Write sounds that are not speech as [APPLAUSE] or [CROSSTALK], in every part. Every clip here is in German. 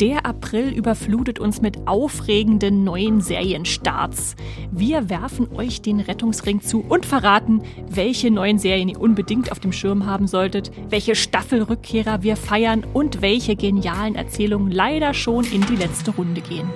Der April überflutet uns mit aufregenden neuen Serienstarts. Wir werfen euch den Rettungsring zu und verraten, welche neuen Serien ihr unbedingt auf dem Schirm haben solltet, welche Staffelrückkehrer wir feiern und welche genialen Erzählungen leider schon in die letzte Runde gehen.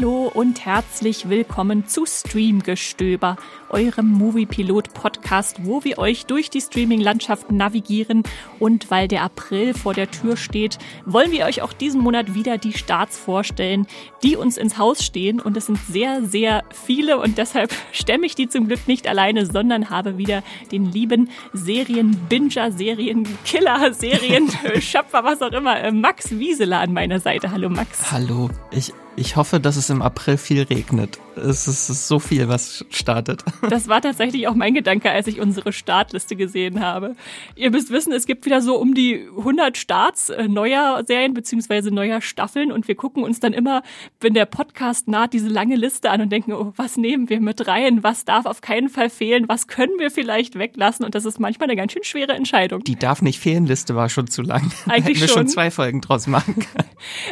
Hallo und herzlich willkommen zu Streamgestöber, eurem Moviepilot-Podcast, wo wir euch durch die Streaming-Landschaft navigieren. Und weil der April vor der Tür steht, wollen wir euch auch diesen Monat wieder die Starts vorstellen, die uns ins Haus stehen. Und es sind sehr, sehr viele und deshalb [LAUGHS] stemme ich die zum Glück nicht alleine, sondern habe wieder den lieben Serienbinger, Serienkiller, [LAUGHS] Serienschöpfer, was auch immer, äh, Max Wieseler an meiner Seite. Hallo Max. Hallo, ich ich hoffe, dass es im April viel regnet. Es ist so viel, was startet. [LAUGHS] Das war tatsächlich auch mein Gedanke, als ich unsere Startliste gesehen habe. Ihr müsst wissen, es gibt wieder so um die 100 Starts äh, neuer Serien beziehungsweise neuer Staffeln und wir gucken uns dann immer, wenn der Podcast naht, diese lange Liste an und denken, oh, was nehmen wir mit rein? Was darf auf keinen Fall fehlen? Was können wir vielleicht weglassen? Und das ist manchmal eine ganz schön schwere Entscheidung. Die darf nicht fehlen Liste war schon zu lang. [LAUGHS] Eigentlich Hätten wir schon. schon zwei Folgen draus machen [LAUGHS] können.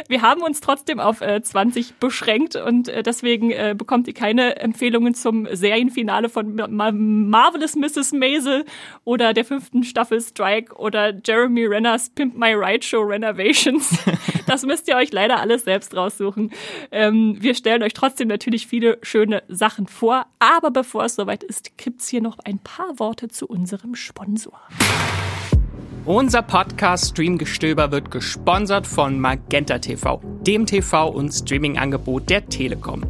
Wir haben uns trotzdem auf äh, 20 beschränkt und äh, deswegen äh, bekommt ihr keine Empfehlungen zum Serienfinale von Marvelous Mrs. Maisel oder der fünften Staffel Strike oder Jeremy Renners Pimp My Ride Show Renovations. [LAUGHS] Das müsst ihr euch leider alles selbst raussuchen. Ähm, wir stellen euch trotzdem natürlich viele schöne Sachen vor, aber bevor es soweit ist, gibt's hier noch ein paar Worte zu unserem Sponsor. Unser Podcast Streamgestöber wird gesponsert von Magenta TV, dem TV- und Streaming-Angebot der Telekom.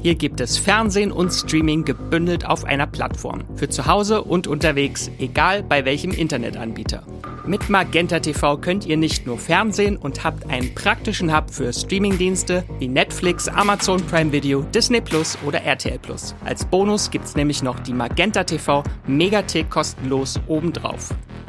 Hier gibt es Fernsehen und Streaming gebündelt auf einer Plattform. Für zu Hause und unterwegs, egal bei welchem Internetanbieter. Mit Magenta TV könnt ihr nicht nur Fernsehen und habt einen praktischen Hub für Streamingdienste wie Netflix, Amazon Prime Video, Disney Plus oder RTL Plus. Als Bonus gibt's nämlich noch die Magenta TV Megathek kostenlos obendrauf.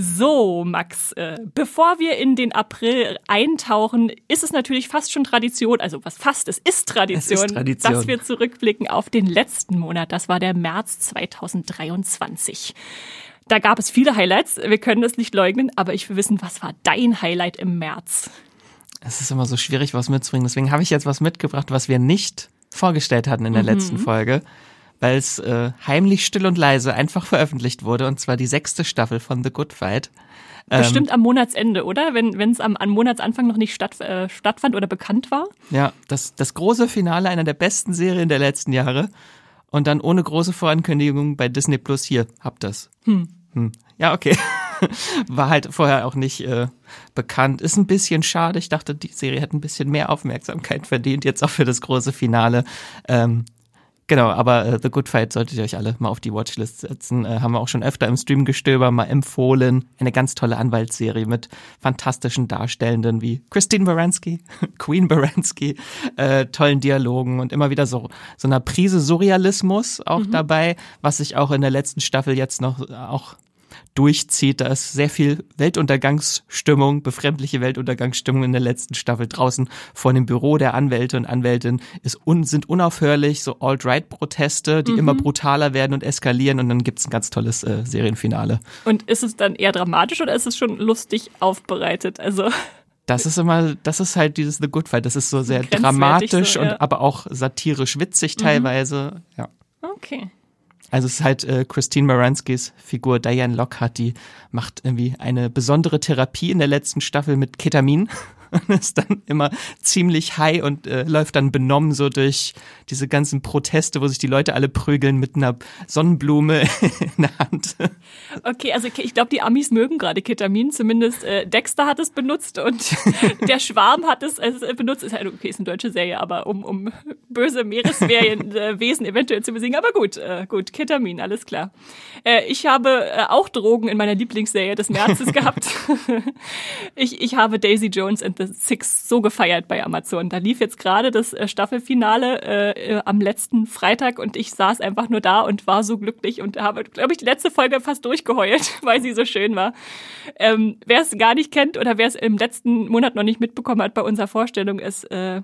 So, Max, äh, bevor wir in den April eintauchen, ist es natürlich fast schon Tradition, also was fast, es ist Tradition, es ist Tradition, dass wir zurückblicken auf den letzten Monat. Das war der März 2023. Da gab es viele Highlights, wir können das nicht leugnen, aber ich will wissen, was war dein Highlight im März? Es ist immer so schwierig, was mitzubringen. Deswegen habe ich jetzt was mitgebracht, was wir nicht vorgestellt hatten in der mhm. letzten Folge weil es äh, heimlich still und leise einfach veröffentlicht wurde, und zwar die sechste Staffel von The Good Fight. Ähm, Bestimmt am Monatsende, oder? Wenn es am, am Monatsanfang noch nicht statt, äh, stattfand oder bekannt war? Ja, das, das große Finale einer der besten Serien der letzten Jahre. Und dann ohne große Vorankündigung bei Disney Plus hier, habt das. Hm. Hm. Ja, okay. [LAUGHS] War halt vorher auch nicht äh, bekannt. Ist ein bisschen schade. Ich dachte, die Serie hätte ein bisschen mehr Aufmerksamkeit verdient, jetzt auch für das große Finale. Ähm, Genau, aber äh, The Good Fight solltet ihr euch alle mal auf die Watchlist setzen. Äh, haben wir auch schon öfter im Streamgestöber mal empfohlen. Eine ganz tolle Anwaltsserie mit fantastischen Darstellenden wie Christine Baranski, [LAUGHS] Queen Baranski, äh, tollen Dialogen und immer wieder so so einer Prise Surrealismus auch mhm. dabei, was sich auch in der letzten Staffel jetzt noch auch durchzieht. Da ist sehr viel Weltuntergangsstimmung, befremdliche Weltuntergangsstimmung in der letzten Staffel draußen vor dem Büro der Anwälte und Anwältin ist un, sind unaufhörlich so Alt-Right-Proteste, die mhm. immer brutaler werden und eskalieren und dann gibt's ein ganz tolles äh, Serienfinale. Und ist es dann eher dramatisch oder ist es schon lustig aufbereitet? Also [LAUGHS] das ist immer, das ist halt dieses The Good Fight. Das ist so sehr dramatisch so, ja. und aber auch satirisch witzig mhm. teilweise. Mhm. Ja. Okay. Also es ist halt äh, Christine Moranskis Figur Diane Lockhart, die macht irgendwie eine besondere Therapie in der letzten Staffel mit Ketamin. [LAUGHS] [LAUGHS] und ist dann immer ziemlich high und äh, läuft dann benommen so durch diese ganzen Proteste, wo sich die Leute alle prügeln mit einer Sonnenblume [LAUGHS] in der Hand. Okay, also ich glaube, die Amis mögen gerade Ketamin. Zumindest äh, Dexter hat es benutzt und [LAUGHS] der Schwarm hat es äh, benutzt. Ist halt okay, ist eine deutsche Serie, aber um, um böse Meereswesen eventuell zu besiegen. Aber gut, äh, gut, Ketamin, alles klar. Äh, ich habe äh, auch Drogen in meiner Lieblingsserie des Märzes gehabt. ich, ich habe Daisy Jones and the Six so gefeiert bei Amazon. Da lief jetzt gerade das äh, Staffelfinale äh, äh, am letzten Freitag und ich saß einfach nur da und war so glücklich und habe, glaube ich, die letzte Folge fast durchgeheult, [LAUGHS] weil sie so schön war. Ähm, wer es gar nicht kennt oder wer es im letzten Monat noch nicht mitbekommen hat bei unserer Vorstellung, ist äh,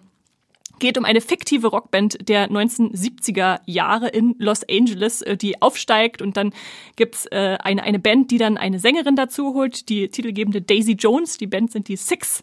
geht um eine fiktive Rockband der 1970er Jahre in Los Angeles, äh, die aufsteigt und dann gibt's äh, eine, eine Band, die dann eine Sängerin dazu holt, die titelgebende Daisy Jones. Die Band sind die Six.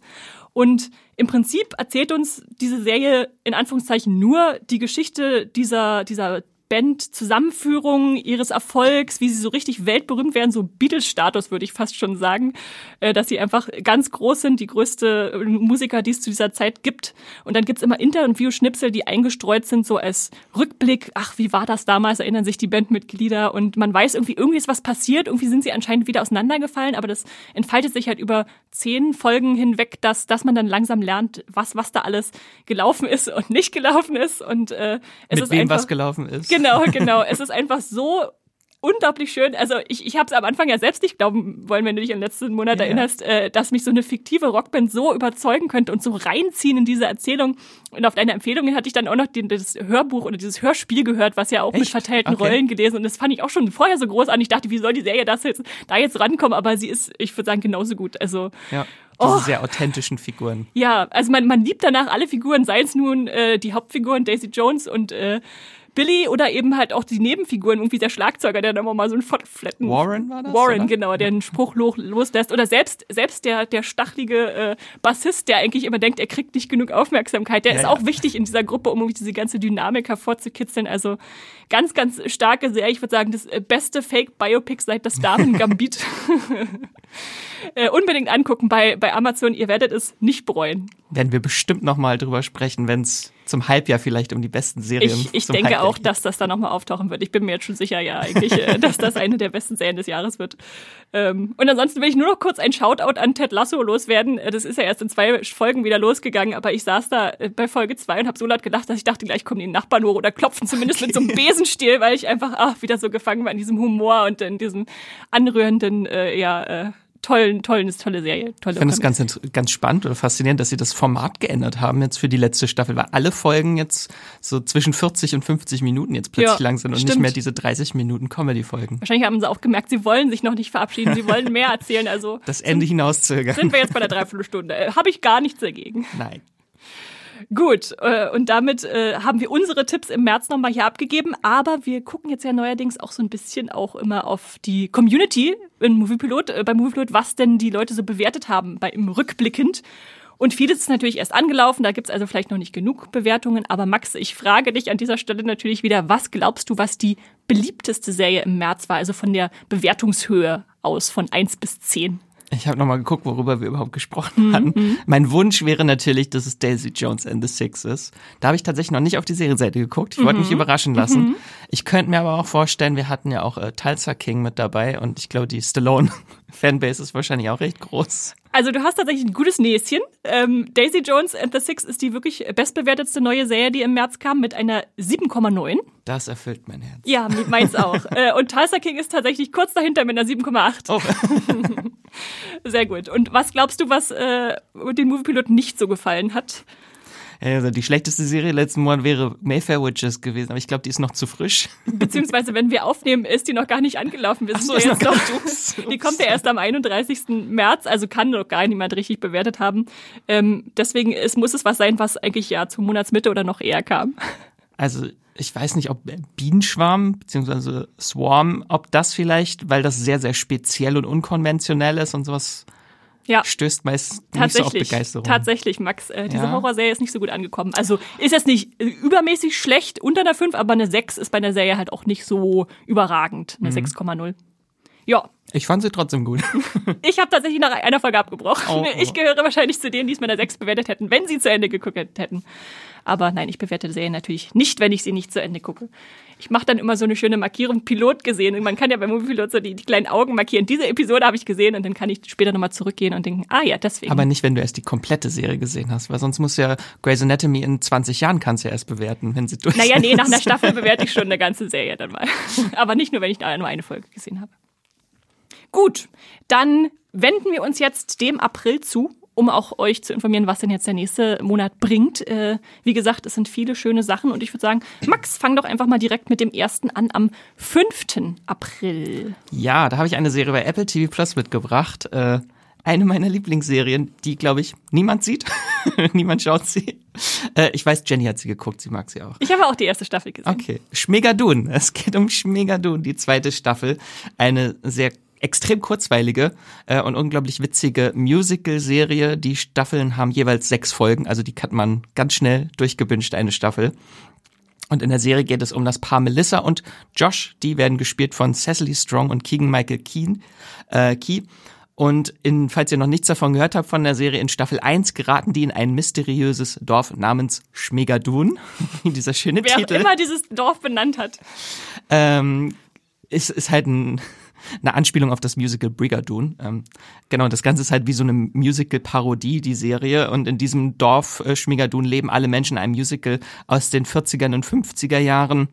Und im Prinzip erzählt uns diese Serie in Anführungszeichen nur die Geschichte dieser, dieser Band-Zusammenführung ihres Erfolgs, wie sie so richtig weltberühmt werden, so Beatles-Status würde ich fast schon sagen, äh, dass sie einfach ganz groß sind, die größte äh, Musiker, die es zu dieser Zeit gibt. Und dann gibt's immer Interview-Schnipsel, die eingestreut sind, so als Rückblick, ach, wie war das damals, erinnern sich die Bandmitglieder und man weiß irgendwie, irgendwie ist was passiert, irgendwie sind sie anscheinend wieder auseinandergefallen, aber das entfaltet sich halt über zehn Folgen hinweg, dass, dass man dann langsam lernt, was, was da alles gelaufen ist und nicht gelaufen ist. Und äh, es Mit ist wem einfach, was gelaufen ist. Genau, genau. Es ist einfach so unglaublich schön. Also ich, ich habe es am Anfang ja selbst nicht glauben wollen, wenn du dich an den letzten Monat Ja. erinnerst, äh, dass mich so eine fiktive Rockband so überzeugen könnte und so reinziehen in diese Erzählung. Und auf deine Empfehlungen hatte ich dann auch noch den, das Hörbuch oder dieses Hörspiel gehört, was ja auch mit Echt? verteilten Okay. Rollen gelesen. Und das fand ich auch schon vorher so großartig. Ich dachte, wie soll die Serie das jetzt, da jetzt rankommen? Aber sie ist, ich würde sagen, genauso gut. Also Ja, diese Oh. sehr authentischen Figuren. ja, also man, man liebt danach alle Figuren, sei es nun äh, die Hauptfiguren Daisy Jones und äh, Billy oder eben halt auch die Nebenfiguren, irgendwie der Schlagzeuger, der dann immer mal so einen Fottfletten. Warren war das, Warren, oder? genau, der einen Spruch lo loslässt. Oder selbst, selbst der, der stachlige äh, Bassist, der eigentlich immer denkt, er kriegt nicht genug Aufmerksamkeit, der Ja, ist ja. auch wichtig in dieser Gruppe, um irgendwie diese ganze Dynamik hervorzukitzeln. Also ganz, ganz starke Serie. Ich würde sagen, das äh, beste Fake-Biopic seit das Damen Gambit. [LAUGHS] äh, unbedingt angucken bei, bei Amazon. Ihr werdet es nicht bereuen. Werden wir bestimmt nochmal drüber sprechen, wenn es zum Halbjahr vielleicht um die besten Serien Ich, ich denke Halbjahr auch, dass das da nochmal auftauchen wird. Ich bin mir jetzt schon sicher, ja, eigentlich, äh, dass das eine der besten Serien des Jahres wird. Ähm, und ansonsten will ich nur noch kurz ein Shoutout an Ted Lasso loswerden. Äh, Das ist ja erst in zwei Folgen wieder losgegangen, aber ich saß da äh, bei Folge zwei und habe so laut gedacht, dass ich dachte, gleich kommen die Nachbarn hoch oder klopfen zumindest mit so einem Besenstiel, weil ich einfach ach, wieder so gefangen war in diesem Humor und in diesem anrührenden, äh, ja, äh, tollen, tollen, ist tolle Serie. Tolle Ich finde es ganz, ganz spannend oder faszinierend, dass sie das Format geändert haben jetzt für die letzte Staffel, weil alle Folgen jetzt so zwischen 40 und 50 Minuten jetzt plötzlich Ja, lang sind und nicht stimmt. mehr diese 30 Minuten Comedy-Folgen. Wahrscheinlich haben sie auch gemerkt, sie wollen sich noch nicht verabschieden, sie wollen [LAUGHS] mehr erzählen, also Das Ende hinauszögern. sind wir jetzt bei der Dreiviertelstunde. Äh, Habe ich gar nichts dagegen. Nein. Gut, äh, und damit äh, haben wir unsere Tipps im März nochmal hier abgegeben, aber wir gucken jetzt ja neuerdings auch so ein bisschen auch immer auf die Community in Moviepilot, äh, bei Moviepilot, was denn die Leute so bewertet haben bei im Rückblickend. Und vieles ist natürlich erst angelaufen, da gibt's also vielleicht noch nicht genug Bewertungen. Aber Max, ich frage dich an dieser Stelle natürlich wieder, was glaubst du, was die beliebteste Serie im März war? Also von der Bewertungshöhe aus, von eins bis zehn. Ich habe nochmal geguckt, worüber wir überhaupt gesprochen hatten. Mein Wunsch wäre natürlich, dass es Daisy Jones and the Six ist. Da habe ich tatsächlich noch nicht auf die Serienseite geguckt. Ich wollte mich überraschen lassen. Ich könnte mir aber auch vorstellen, wir hatten ja auch äh, Tulsa King mit dabei und ich glaube, die Stallone-Fanbase [LAUGHS] ist wahrscheinlich auch recht groß. Also du hast tatsächlich ein gutes Näschen. Ähm, Daisy Jones and the Six ist die wirklich bestbewertetste neue Serie, die im März kam, mit einer 7,9. Das erfüllt mein Herz. Ja, meins auch. [LAUGHS] äh, und Tulsa King ist tatsächlich kurz dahinter mit einer 7,8. Oh. [LAUGHS] Sehr gut. Und was glaubst du, was äh, den Moviepiloten nicht so gefallen hat? Also die schlechteste Serie letzten Monat wäre Mayfair Witches gewesen, aber ich glaube, die ist noch zu frisch. [LAUGHS] Beziehungsweise, wenn wir aufnehmen, ist die noch gar nicht angelaufen. Wir sind so, ja jetzt noch noch, [LAUGHS] die kommt ja erst am 31. März, also kann noch gar niemand richtig bewertet haben. Ähm, deswegen es muss es was sein, was eigentlich ja zur Monatsmitte oder noch eher kam. Also ich weiß nicht, ob Bienenschwarm bzw. Swarm, ob das vielleicht, weil das sehr, sehr speziell und unkonventionell ist und sowas Ja. stößt meist nicht so auf Tatsächlich, Begeisterung. tatsächlich, Max. Äh, diese Ja. Horrorserie ist nicht so gut angekommen. Also ist jetzt nicht äh, übermäßig schlecht unter einer 5, aber eine 6 ist bei einer Serie halt auch nicht so überragend. Mhm. Eine 6,0. Ja. Ich fand sie trotzdem gut. [LAUGHS] ich habe tatsächlich nach einer Folge abgebrochen. Oh, oh. Ich gehöre wahrscheinlich zu denen, die es mit einer 6 bewertet hätten, wenn sie zu Ende geguckt hätten. Aber nein, ich bewerte Serien natürlich nicht, wenn ich sie nicht zu Ende gucke. Ich mache dann immer so eine schöne Markierung Pilot gesehen. Und man kann ja bei Movie Pilot so die, die kleinen Augen markieren. Diese Episode habe ich gesehen und dann kann ich später nochmal zurückgehen und denken, ah ja, deswegen. Aber nicht, wenn du erst die komplette Serie gesehen hast, weil sonst musst du ja Grey's Anatomy in 20 Jahren kannst du ja erst bewerten, wenn sie durch Naja, nee, nach einer Staffel [LAUGHS] bewerte ich schon eine ganze Serie dann mal. Aber nicht nur, wenn ich da nur eine Folge gesehen habe. Gut, dann wenden wir uns jetzt dem April zu um auch euch zu informieren, was denn jetzt der nächste Monat bringt. Äh, wie gesagt, es sind viele schöne Sachen und ich würde sagen, Max, fang doch einfach mal direkt mit dem ersten an am 5. April. Ja, da habe ich eine Serie bei Apple TV Plus mitgebracht. Äh, eine meiner Lieblingsserien, die, glaube ich, niemand sieht. [LAUGHS] niemand schaut sie. Äh, ich weiß, Jenny hat sie geguckt, sie mag sie auch. Ich habe auch die erste Staffel gesehen. Okay. Schmegadun. Es geht um Schmegadun, die zweite Staffel. Eine sehr extrem kurzweilige äh, und unglaublich witzige Musical-Serie. Die Staffeln haben jeweils sechs Folgen, also die hat man ganz schnell durchgebünscht, eine Staffel. Und in der Serie geht es um das Paar Melissa und Josh. Die werden gespielt von Cecily Strong und Keegan Michael Keen, äh, Key. Und in, falls ihr noch nichts davon gehört habt von der Serie, in Staffel 1 geraten die in ein mysteriöses Dorf namens Schmegadun. [LAUGHS] Dieser schöne Wer Titel. Wer auch immer dieses Dorf benannt hat. Ähm, ist, ist halt ein eine Anspielung auf das Musical Brigadoon. Ähm, genau, das Ganze ist halt wie so eine Musical-Parodie, die Serie. Und in diesem Dorf äh, Schmigadoon leben alle Menschen in einem Musical aus den 40er und 50er Jahren.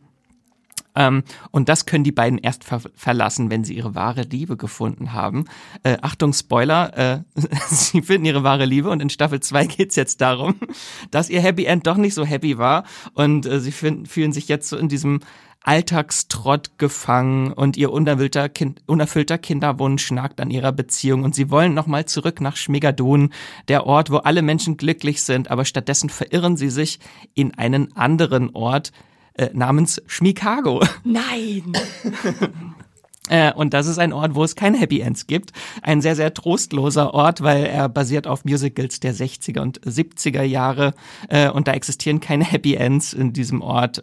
Ähm, und das können die beiden erst ver verlassen, wenn sie ihre wahre Liebe gefunden haben. Äh, Achtung, Spoiler, äh, [LAUGHS] sie finden ihre wahre Liebe und in Staffel 2 geht's jetzt darum, [LAUGHS] dass ihr Happy End doch nicht so happy war und äh, sie fühlen sich jetzt so in diesem Alltagstrott gefangen und ihr unerfüllter, kind, unerfüllter Kinderwunsch nagt an ihrer Beziehung und sie wollen nochmal zurück nach Schmegadon, der Ort, wo alle Menschen glücklich sind, aber stattdessen verirren sie sich in einen anderen Ort äh, namens Schmikago. Nein! [LAUGHS] Äh, und das ist ein Ort, wo es keine Happy Ends gibt. Ein sehr, sehr trostloser Ort, weil er basiert auf Musicals der 60er und 70er Jahre. Äh, und da existieren keine Happy Ends in diesem Ort.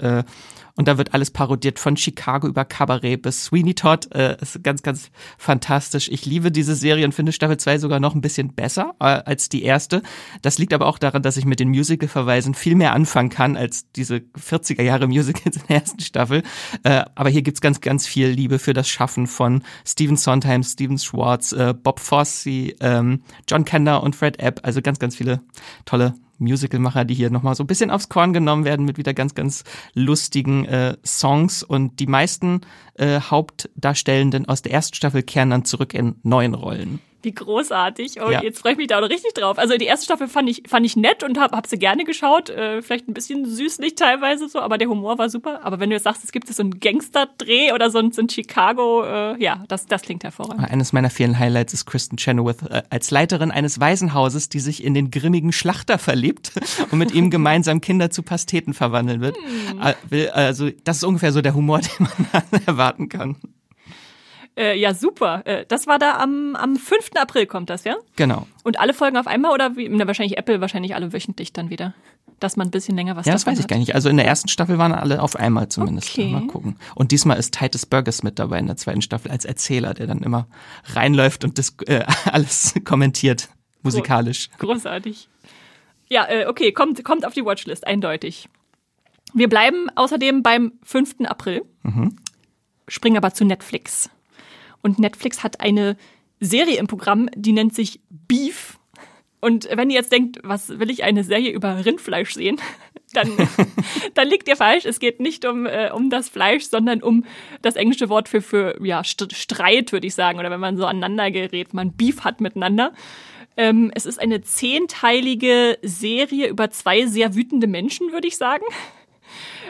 Und da wird alles parodiert von Chicago über Cabaret bis Sweeney Todd. Äh, ist ganz, ganz fantastisch. Ich liebe diese Serie und finde Staffel 2 sogar noch ein bisschen besser äh, als die erste. Das liegt aber auch daran, dass ich mit den Musical-Verweisen viel mehr anfangen kann als diese 40er Jahre Musicals in der ersten Staffel. Äh, aber hier gibt's ganz, ganz viel Liebe für das Schaffen von Stephen Sondheim, Steven Schwartz, äh, Bob Fosse, ähm, John Kender und Fred Epp. Also ganz, ganz viele tolle Musicalmacher, die hier nochmal so ein bisschen aufs Korn genommen werden mit wieder ganz, ganz lustigen äh, Songs. Und die meisten äh, Hauptdarstellenden aus der ersten Staffel kehren dann zurück in neuen Rollen. Wie großartig. Oh, ja. jetzt freue ich mich da auch richtig drauf. Also die erste Staffel fand ich, fand ich nett und habe hab sie gerne geschaut. Äh, vielleicht ein bisschen süßlich teilweise so, aber der Humor war super. Aber wenn du jetzt sagst, es gibt so einen Gangster-Dreh oder so ein, so ein Chicago, äh, ja, das, das klingt hervorragend. Eines meiner vielen Highlights ist Kristen Chenoweth äh, als Leiterin eines Waisenhauses, die sich in den grimmigen Schlachter verliebt [LAUGHS] und mit ihm gemeinsam Kinder zu Pasteten verwandeln wird. Hm. Also das ist ungefähr so der Humor, [LAUGHS] den man erwarten kann. Äh, ja, super. Äh, das war da am, am 5. April kommt das, ja? Genau. Und alle Folgen auf einmal oder wie? Na, wahrscheinlich Apple, wahrscheinlich alle wöchentlich dann wieder. Dass man ein bisschen länger was Ja, das weiß ich hat. gar nicht. Also in der ersten Staffel waren alle auf einmal zumindest. Okay. Mal gucken. Und diesmal ist Titus Burgess mit dabei in der zweiten Staffel als Erzähler, der dann immer reinläuft und das, äh, [LAUGHS] alles kommentiert, musikalisch. Großartig. Ja, äh, okay, kommt, kommt auf die Watchlist, eindeutig. Wir bleiben außerdem beim 5. April, mhm. springen aber zu Netflix. Und Netflix hat eine Serie im Programm, die nennt sich Beef. Und wenn ihr jetzt denkt, was will ich eine Serie über Rindfleisch sehen, [LAUGHS] dann, [LAUGHS] dann liegt ihr falsch. Es geht nicht um, äh, um das Fleisch, sondern um das englische Wort für, für ja, Streit, würde ich sagen. Oder wenn man so aneinander gerät, man Beef hat miteinander. Ähm, es ist eine zehnteilige Serie über zwei sehr wütende Menschen, würde ich sagen.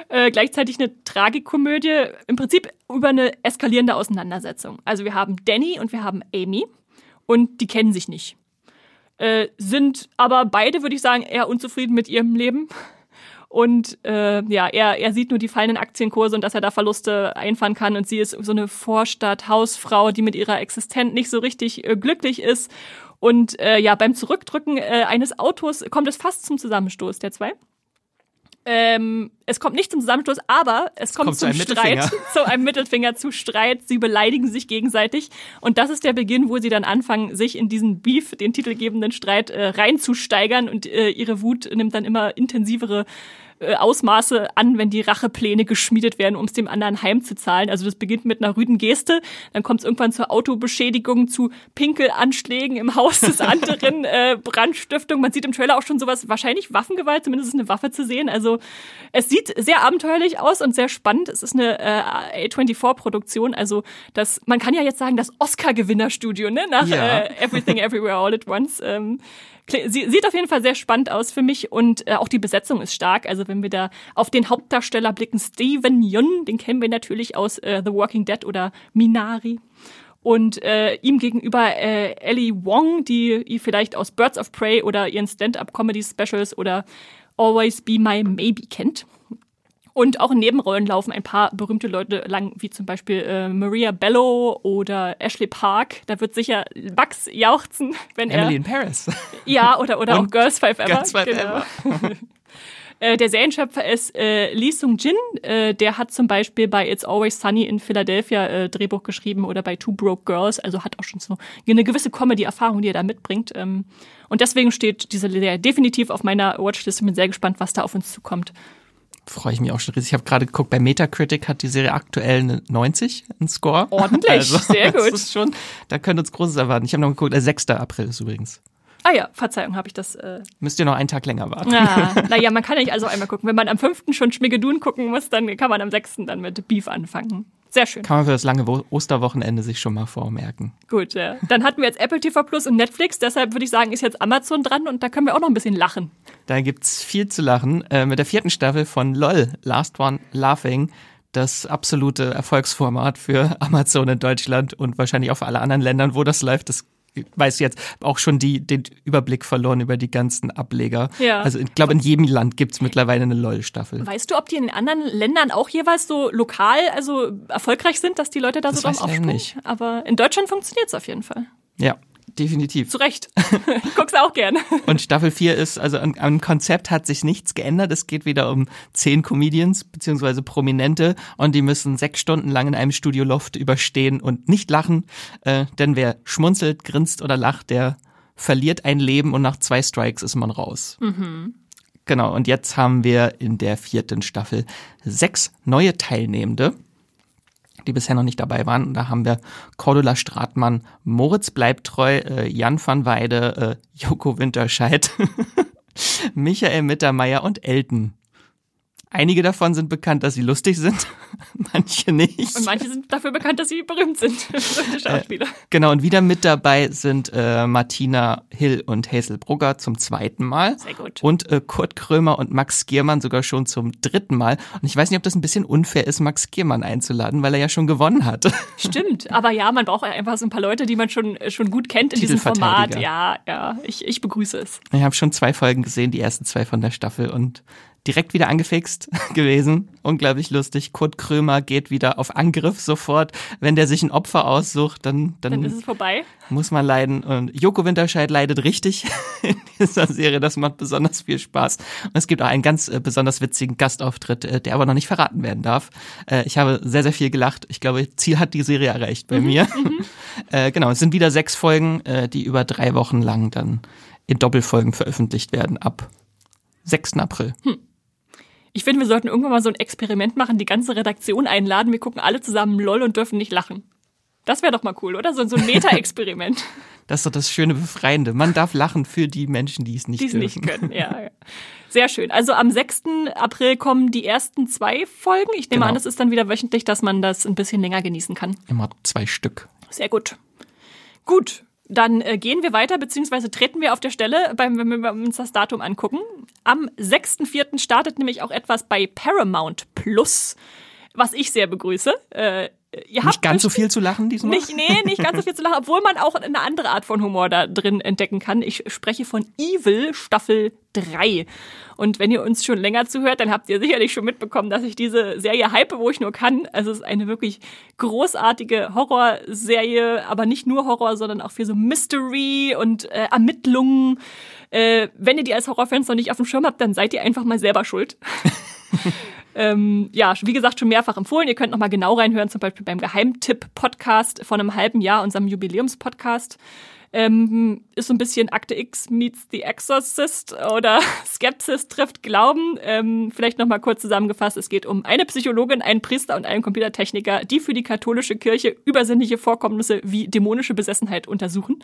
Äh, gleichzeitig eine Tragikomödie, im Prinzip über eine eskalierende Auseinandersetzung. Also wir haben Danny und wir haben Amy und die kennen sich nicht. Äh, sind aber beide, würde ich sagen, eher unzufrieden mit ihrem Leben. Und äh, ja, er, er sieht nur die fallenden Aktienkurse und dass er da Verluste einfahren kann. Und sie ist so eine Vorstadt-Hausfrau, die mit ihrer Existenz nicht so richtig äh, glücklich ist. Und äh, ja, beim Zurückdrücken äh, eines Autos kommt es fast zum Zusammenstoß der zwei. Ähm, es kommt nicht zum Zusammenstoß, aber es kommt, kommt zum zu Streit, [LAUGHS] zu einem Mittelfinger, zu Streit. Sie beleidigen sich gegenseitig. Und das ist der Beginn, wo sie dann anfangen, sich in diesen Beef, den titelgebenden Streit, äh, reinzusteigern. Und äh, ihre Wut nimmt dann immer intensivere äh, Ausmaße an, wenn die Rachepläne geschmiedet werden, um es dem anderen heimzuzahlen. Also das beginnt mit einer rüden Geste, dann kommt es irgendwann zur Autobeschädigung, zu Pinkelanschlägen im Haus des [LAUGHS] anderen, äh, Brandstiftung. Man sieht im Trailer auch schon sowas, wahrscheinlich Waffengewalt, zumindest ist eine Waffe zu sehen. Also es sieht sehr abenteuerlich aus und sehr spannend. Es ist eine äh, A24-Produktion, also das, man kann ja jetzt sagen, das Oscar-Gewinnerstudio, ne? Nach Ja. äh, Everything Everywhere All at Once. Ähm, Sie sieht auf jeden Fall sehr spannend aus für mich und äh, auch die Besetzung ist stark. Also wenn wir da auf den Hauptdarsteller blicken, Steven Yeun, den kennen wir natürlich aus äh, The Walking Dead oder Minari. Und äh, ihm gegenüber äh, Ellie Wong, die ihr vielleicht aus Birds of Prey oder ihren Stand-up-Comedy-Specials oder Always Be My Maybe kennt. Und auch in Nebenrollen laufen ein paar berühmte Leute lang, wie zum Beispiel äh, Maria Bello oder Ashley Park. Da wird sicher Max jauchzen, wenn er Emily in Paris. ja, oder, oder [LAUGHS] auch Girls Five Ever. Girls Five genau. [LAUGHS] Äh, Der Serienschöpfer ist äh, Lee Sung Jin. Äh, der hat zum Beispiel bei It's Always Sunny in Philadelphia äh, Drehbuch geschrieben oder bei Two Broke Girls. Also hat auch schon so eine gewisse Comedy-Erfahrung, die er da mitbringt. Ähm, und deswegen steht diese Serie definitiv auf meiner Watchlist. Ich bin sehr gespannt, was da auf uns zukommt. Freue ich mich auch schon riesig. Ich habe gerade geguckt, bei Metacritic hat die Serie aktuell eine 90, einen Score. Ordentlich, [LAUGHS] sehr gut. Das ist schon, da könnte uns Großes erwarten. Ich habe noch geguckt, der 6. April ist übrigens. Ah ja, Verzeihung, habe ich das. Äh, Müsst ihr noch einen Tag länger warten. [LAUGHS] ja, naja, man kann ja nicht also einmal gucken. Wenn man am 5. schon Schmiggedun gucken muss, dann kann man am 6. dann mit Beef anfangen. Sehr schön. Kann man für das lange Wo- Osterwochenende sich schon mal vormerken. Gut, ja. Dann hatten wir jetzt Apple TV Plus und Netflix, deshalb würde ich sagen, ist jetzt Amazon dran und da können wir auch noch ein bisschen lachen. Da gibt's viel zu lachen. Äh, mit der vierten Staffel von LOL, Last One Laughing, das absolute Erfolgsformat für [LAUGHS] Amazon in Deutschland und wahrscheinlich auch für alle anderen Ländern, wo das läuft. Das weiß jetzt auch schon die, den Überblick verloren über die ganzen Ableger. Ja. Also ich glaube, in jedem Land gibt's mittlerweile eine LOL-Staffel. Weißt du, ob die in den anderen Ländern auch jeweils so lokal, also erfolgreich sind, dass die Leute da Das so drauf aufspringen? nicht. Aber in Deutschland funktioniert es auf jeden Fall. Ja, definitiv. Zu Recht. ich [LAUGHS] guck's auch gerne. Und Staffel 4 ist, also am, am Konzept hat sich nichts geändert. Es geht wieder um zehn Comedians beziehungsweise Prominente und die müssen sechs Stunden lang in einem Studioloft überstehen und nicht lachen. Äh, denn wer schmunzelt, grinst oder lacht, der verliert ein Leben und nach zwei Strikes ist man raus. Genau, und jetzt haben wir in der vierten Staffel sechs neue Teilnehmende die bisher noch nicht dabei waren. Da haben wir Cordula Stratmann, Moritz Bleibtreu, äh, Jan van Weide, äh, Joko Winterscheid, [LAUGHS] Michael Mittermeier und Elton. Einige davon sind bekannt, dass sie lustig sind, [LAUGHS] manche nicht. Und manche sind dafür bekannt, dass sie berühmt sind. [LAUGHS] Berühmte Schauspieler. Genau, und wieder mit dabei sind äh, Martina Hill und Hazel Brugger zum zweiten Mal. Sehr gut. Und äh, Kurt Krömer und Max Giermann sogar schon zum dritten Mal. Und ich weiß nicht, ob das ein bisschen unfair ist, Max Giermann einzuladen, weil er ja schon gewonnen hat. [LAUGHS] Stimmt, aber ja, man braucht einfach so ein paar Leute, die man schon, schon gut kennt in diesem Format. Ja, ja, ich, ich begrüße es. Ich habe schon zwei Folgen gesehen, die ersten zwei von der Staffel und direkt wieder angefixt [LAUGHS] gewesen. Unglaublich lustig. Kurt Krömer geht wieder auf Angriff sofort. Wenn der sich ein Opfer aussucht, dann, dann, Dann ist es vorbei. muss man leiden. Und Joko Winterscheid leidet richtig [LAUGHS] in dieser Serie. Das macht besonders viel Spaß. Und es gibt auch einen ganz äh, besonders witzigen Gastauftritt, äh, der aber noch nicht verraten werden darf. Äh, ich habe sehr, sehr viel gelacht. Ich glaube, Ziel hat die Serie erreicht bei mir. [LAUGHS] äh, genau, es sind wieder sechs Folgen, äh, die über drei Wochen lang dann in Doppelfolgen veröffentlicht werden ab 6. April. Ich finde, wir sollten irgendwann mal so ein Experiment machen, die ganze Redaktion einladen, wir gucken alle zusammen LOL und dürfen nicht lachen. Das wäre doch mal cool, oder? So, so ein Meta-Experiment, [LAUGHS] Das ist doch das schöne Befreiende. Man darf lachen für die Menschen, die es nicht die es nicht können. Ja, ja. Sehr schön. Also am 6. April kommen die ersten zwei Folgen. Ich nehme Genau. an, das ist dann wieder wöchentlich, dass man das ein bisschen länger genießen kann. Immer zwei Stück. Sehr gut. Gut, dann äh, gehen wir weiter, beziehungsweise treten wir auf der Stelle, beim, wenn wir uns das Datum angucken. Am 6.4. startet nämlich auch etwas bei Paramount Plus, was ich sehr begrüße. Äh, ihr habt nicht ganz so viel zu lachen diesmal? Nicht, nee, nicht ganz so viel zu lachen, obwohl man auch eine andere Art von Humor da drin entdecken kann. Ich spreche von Evil Staffel 3. Und wenn ihr uns schon länger zuhört, dann habt ihr sicherlich schon mitbekommen, dass ich diese Serie hype, wo ich nur kann. Also es ist eine wirklich großartige Horrorserie, aber nicht nur Horror, sondern auch für so Mystery und äh, Ermittlungen. Äh, wenn ihr die als Horrorfans noch nicht auf dem Schirm habt, dann seid ihr einfach mal selber schuld. [LAUGHS] ähm, ja, wie gesagt, schon mehrfach empfohlen. Ihr könnt noch mal genau reinhören, zum Beispiel beim Geheimtipp-Podcast von einem halben Jahr, unserem Jubiläumspodcast. Ähm, ist so ein bisschen Akte X meets The Exorcist oder [LAUGHS] Skepsis trifft Glauben. Ähm, vielleicht noch mal kurz zusammengefasst. Es geht um eine Psychologin, einen Priester und einen Computertechniker, die für die katholische Kirche übersinnliche Vorkommnisse wie dämonische Besessenheit untersuchen.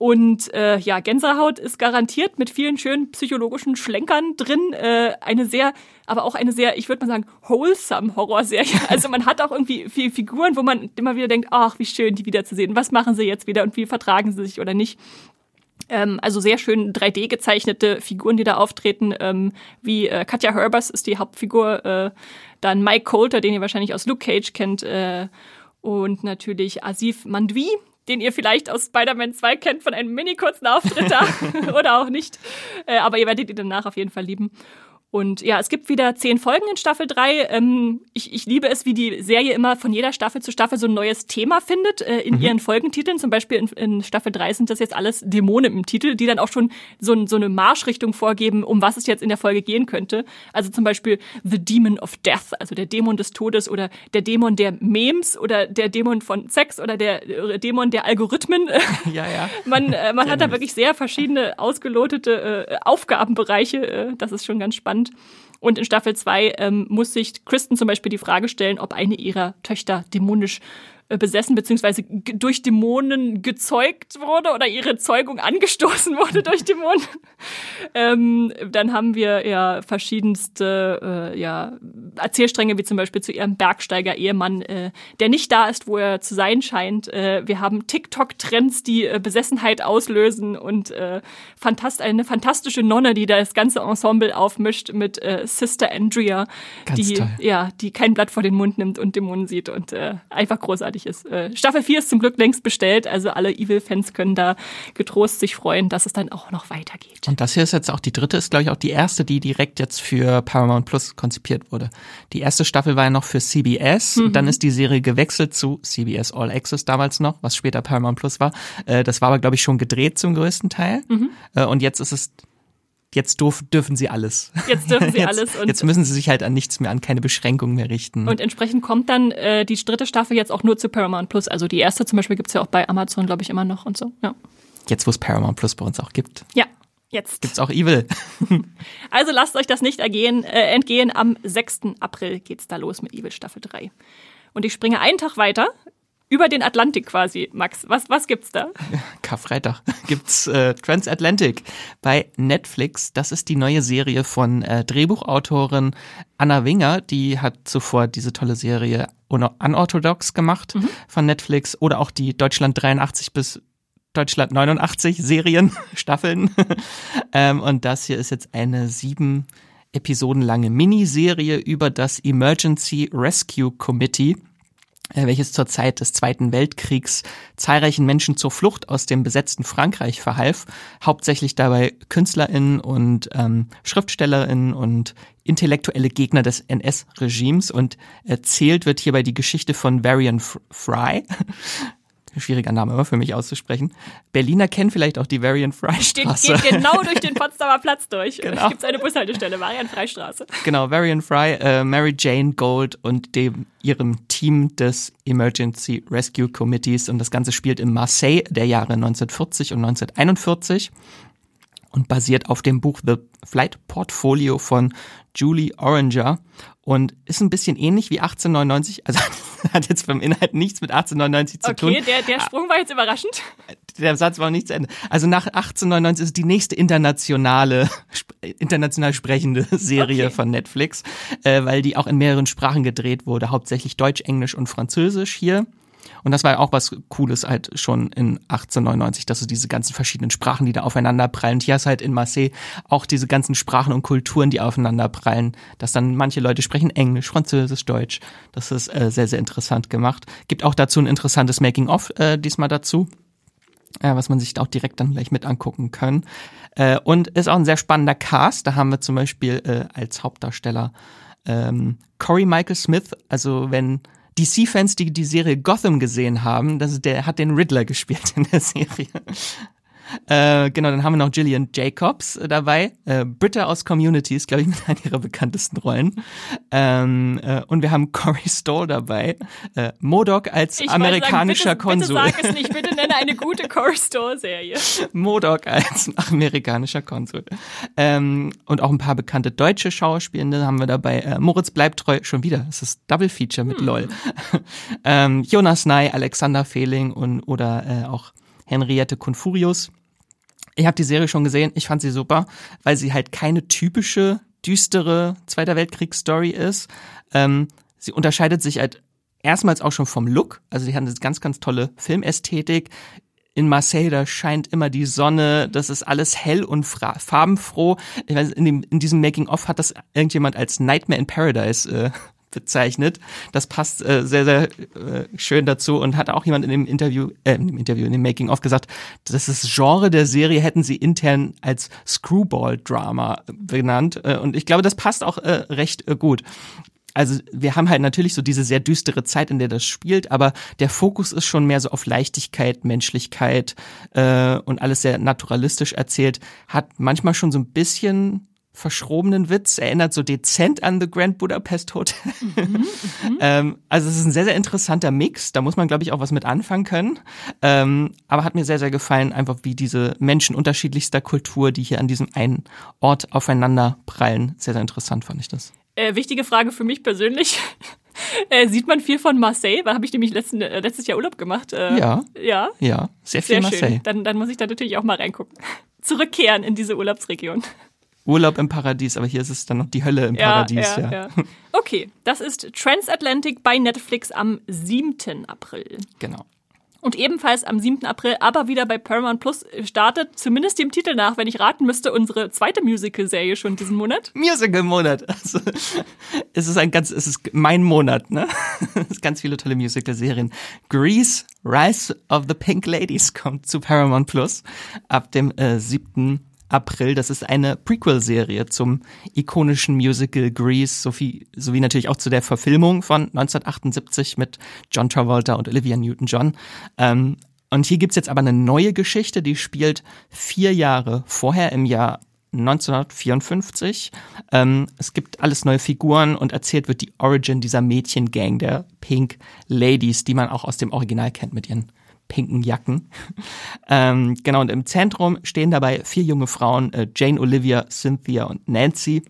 Und äh, ja, Gänsehaut ist garantiert mit vielen schönen psychologischen Schlenkern drin. Äh, eine sehr, aber auch eine sehr, ich würde mal sagen, wholesome Horrorserie. [LAUGHS] Also man hat auch irgendwie viele Figuren, wo man immer wieder denkt, ach, wie schön, die wiederzusehen. Was machen sie jetzt wieder und wie vertragen sie sich oder nicht? Ähm, also sehr schön 3D gezeichnete Figuren, die da auftreten, ähm, wie äh, Katja Herbers ist die Hauptfigur, äh, dann Mike Coulter, den ihr wahrscheinlich aus Luke Cage kennt, äh, und natürlich Asif Mandwi, den ihr vielleicht aus Spider-Man 2 kennt von einem mini-kurzen Auftritt da [LAUGHS] oder auch nicht. Äh, aber ihr werdet ihn danach auf jeden Fall lieben. Und ja, es gibt wieder zehn Folgen in Staffel 3. Ähm, ich, ich liebe es, wie die Serie immer von jeder Staffel zu Staffel so ein neues Thema findet äh, in mhm. ihren Folgentiteln. Zum Beispiel in, in, Staffel 3 sind das jetzt alles Dämonen im Titel, die dann auch schon so, so eine Marschrichtung vorgeben, um was es jetzt in der Folge gehen könnte. Also zum Beispiel The Demon of Death, also der Dämon des Todes oder der Dämon der Memes oder der Dämon von Sex oder der äh, Dämon der Algorithmen. [LAUGHS] Ja, ja. [LAUGHS] man äh, man hat da wirklich sehr verschiedene ausgelotete äh, Aufgabenbereiche. Äh, das ist schon ganz spannend spannend. Und in Staffel 2 ähm, muss sich Kristen zum Beispiel die Frage stellen, ob eine ihrer Töchter dämonisch besessen beziehungsweise durch Dämonen gezeugt wurde oder ihre Zeugung angestoßen [LAUGHS] wurde durch Dämonen. ähm, dann haben wir ja verschiedenste äh, ja, Erzählstränge, wie zum Beispiel zu ihrem Bergsteiger-Ehemann, äh, der nicht da ist, wo er zu sein scheint. Äh, wir haben TikTok-Trends, die äh, Besessenheit auslösen und äh, fantast eine fantastische Nonne, die das ganze Ensemble aufmischt mit äh, Sister Andrea, Ganz die toll. ja, die kein Blatt vor den Mund nimmt und Dämonen sieht und äh, einfach großartig großartig ist. Äh, Staffel 4 ist zum Glück längst bestellt, also alle Evil-Fans können da getrost sich freuen, dass es dann auch noch weitergeht. Und das hier ist jetzt auch die dritte, ist glaube ich auch die erste, die direkt jetzt für Paramount Plus konzipiert wurde. Die erste Staffel war ja noch für CBS, mhm. dann ist die Serie gewechselt zu CBS All Access damals noch, was später Paramount Plus war. Äh, das war aber glaube ich schon gedreht zum größten Teil. Mhm. Äh, und jetzt ist es jetzt durf, dürfen sie alles. Jetzt dürfen sie [LAUGHS] jetzt, alles. Und jetzt müssen sie sich halt an nichts mehr, an keine Beschränkungen mehr richten. Und entsprechend kommt dann äh, die dritte Staffel jetzt auch nur zu Paramount Plus. Also die erste zum Beispiel gibt's ja auch bei Amazon, glaube ich, immer noch und so. Ja. Jetzt, wo es Paramount Plus bei uns auch gibt. Ja. Jetzt. Gibt's auch Evil. [LAUGHS] also lasst euch das nicht ergehen, äh, entgehen. Am 6. April geht's da los mit Evil Staffel 3. Und ich springe einen Tag weiter über den Atlantik quasi, Max. Was, was gibt's da? [LAUGHS] Karfreitag gibt's äh, Transatlantic bei Netflix. Das ist die neue Serie von äh, Drehbuchautorin Anna Winger. Die hat zuvor diese tolle Serie Unorthodox gemacht mhm. von Netflix oder auch die Deutschland 83 bis Deutschland 89 Serien, [LAUGHS] Staffeln. [LAUGHS] ähm, und das hier ist jetzt eine sieben Episoden lange Miniserie über das Emergency Rescue Committee welches zur Zeit des Zweiten Weltkriegs zahlreichen Menschen zur Flucht aus dem besetzten Frankreich verhalf, hauptsächlich dabei KünstlerInnen und ähm, SchriftstellerInnen und intellektuelle Gegner des NS-Regimes und erzählt wird hierbei die Geschichte von Varian Fry, schwieriger Name aber für mich auszusprechen. Berliner kennen vielleicht auch die Varian Fry Straße. Geht, geht genau [LAUGHS] durch den Potsdamer Platz durch. Genau. Gibt es eine Bushaltestelle, Varian Fry Straße. Genau, Varian Fry, äh, Mary Jane Gold und dem ihrem Team des Emergency Rescue Committees und das Ganze spielt in Marseille der Jahre 1940 und 1941 und basiert auf dem Buch The Flight Portfolio von Julie Oranger und ist ein bisschen ähnlich wie 1899, also [LAUGHS] hat jetzt beim Inhalt nichts mit 1899 zu okay, tun. Okay, der, der Sprung war jetzt überraschend. Der Satz war noch nicht zu Ende. Also nach 1899 ist die nächste internationale, international sprechende [LAUGHS] Serie okay. von Netflix, äh, weil die auch in mehreren Sprachen gedreht wurde, hauptsächlich Deutsch, Englisch und Französisch hier. Und das war auch was Cooles halt schon in 1899, dass du diese ganzen verschiedenen Sprachen, die da aufeinander prallen. Hier hast halt in Marseille auch diese ganzen Sprachen und Kulturen, die aufeinander prallen, dass dann manche Leute sprechen Englisch, Französisch, Deutsch. Das ist äh, sehr, sehr interessant gemacht. Gibt auch dazu ein interessantes Making-of äh, diesmal dazu. Äh, was man sich auch direkt dann gleich mit angucken kann. Äh, und ist auch ein sehr spannender Cast. Da haben wir zum Beispiel äh, als Hauptdarsteller ähm, Corey Michael Smith, also wenn DC-Fans, die die Serie Gotham gesehen haben, das der hat den Riddler gespielt in der Serie. Äh, genau, dann haben wir noch Gillian Jacobs äh, dabei. Äh, Britta aus Community ist, glaube ich, [LAUGHS] mit einer ihrer bekanntesten Rollen. Ähm, äh, und wir haben Corey Stoll dabei. Äh, Modok als Ich amerikanischer sagen, bitte, Konsul. Bitte sag es nicht, bitte nenne eine gute [LAUGHS] Core Store Serie. Modok als [LAUGHS] amerikanischer Konsul. Ähm, und auch ein paar bekannte deutsche Schauspielende haben wir dabei. Äh, Moritz bleibt treu, schon wieder. Es ist Double Feature mit LOL. ähm, Jonas Ney, Alexander Fehling und oder äh, auch Henriette Confurius. Ich habe die Serie schon gesehen, ich fand sie super, weil sie halt keine typische düstere Zweiter Weltkriegsstory ist. Ähm, sie unterscheidet sich halt erstmals auch schon vom Look, also die haben eine ganz, ganz tolle Filmästhetik. In Marseille, da scheint immer die Sonne, das ist alles hell und farbenfroh. Ich weiß, in, dem, in diesem Making-of hat das irgendjemand als Nightmare in Paradise äh, bezeichnet. Das passt äh, sehr, sehr äh, schön dazu und hat auch jemand in dem Interview, äh, in dem Interview, in dem Making-of gesagt, dass das Genre der Serie hätten sie intern als Screwball-Drama benannt. Äh, und ich glaube, das passt auch äh, recht äh, gut also wir haben halt natürlich so diese sehr düstere Zeit, in der das spielt, aber der Fokus ist schon mehr so auf Leichtigkeit, Menschlichkeit äh, und alles sehr naturalistisch erzählt. Hat manchmal schon so ein bisschen verschrobenen Witz, erinnert so dezent an The Grand Budapest Hotel. [LAUGHS] ähm, also es ist ein sehr, sehr interessanter Mix, da muss man, glaube ich, auch was mit anfangen können. Ähm, aber hat mir sehr, sehr gefallen, einfach wie diese Menschen unterschiedlichster Kultur, die hier an diesem einen Ort aufeinander prallen. Sehr, sehr interessant fand ich das. Äh, wichtige Frage für mich persönlich. [LAUGHS] Äh, sieht man viel von Marseille? Weil habe ich nämlich letzten, äh, letztes Jahr Urlaub gemacht. Äh, Ja. Ja, Ja, sehr viel sehr Marseille. schön. Dann, dann muss ich da natürlich auch mal reingucken. [LAUGHS] Zurückkehren in diese Urlaubsregion. Urlaub im Paradies, aber hier ist es dann noch die Hölle im Paradies, ja. ja. Okay, das ist Transatlantic bei Netflix am 7. April. Genau. Und ebenfalls am 7. April, aber wieder bei Paramount Plus startet, zumindest dem Titel nach, wenn ich raten müsste, unsere zweite Musical-Serie schon diesen Monat. Musical-Monat. Also, [LAUGHS] es ist ein ganz, es ist mein Monat, ne? [LAUGHS] Es ist ganz viele tolle Musical-Serien. Grease, Rise of the Pink Ladies kommt zu Paramount Plus ab dem äh, 7. April. Das ist eine Prequel-Serie zum ikonischen Musical Grease, sowie, sowie natürlich auch zu der Verfilmung von 1978 mit John Travolta und Olivia Newton-John. Ähm, und hier gibt's jetzt aber eine neue Geschichte, die spielt vier Jahre vorher im Jahr 1954. Ähm, es gibt alles neue Figuren und erzählt wird die Origin dieser Mädchengang der Pink Ladies, die man auch aus dem Original kennt mit ihren pinken Jacken. [LAUGHS] ähm, genau, und im Zentrum stehen dabei vier junge Frauen, äh, Jane, Olivia, Cynthia und Nancy.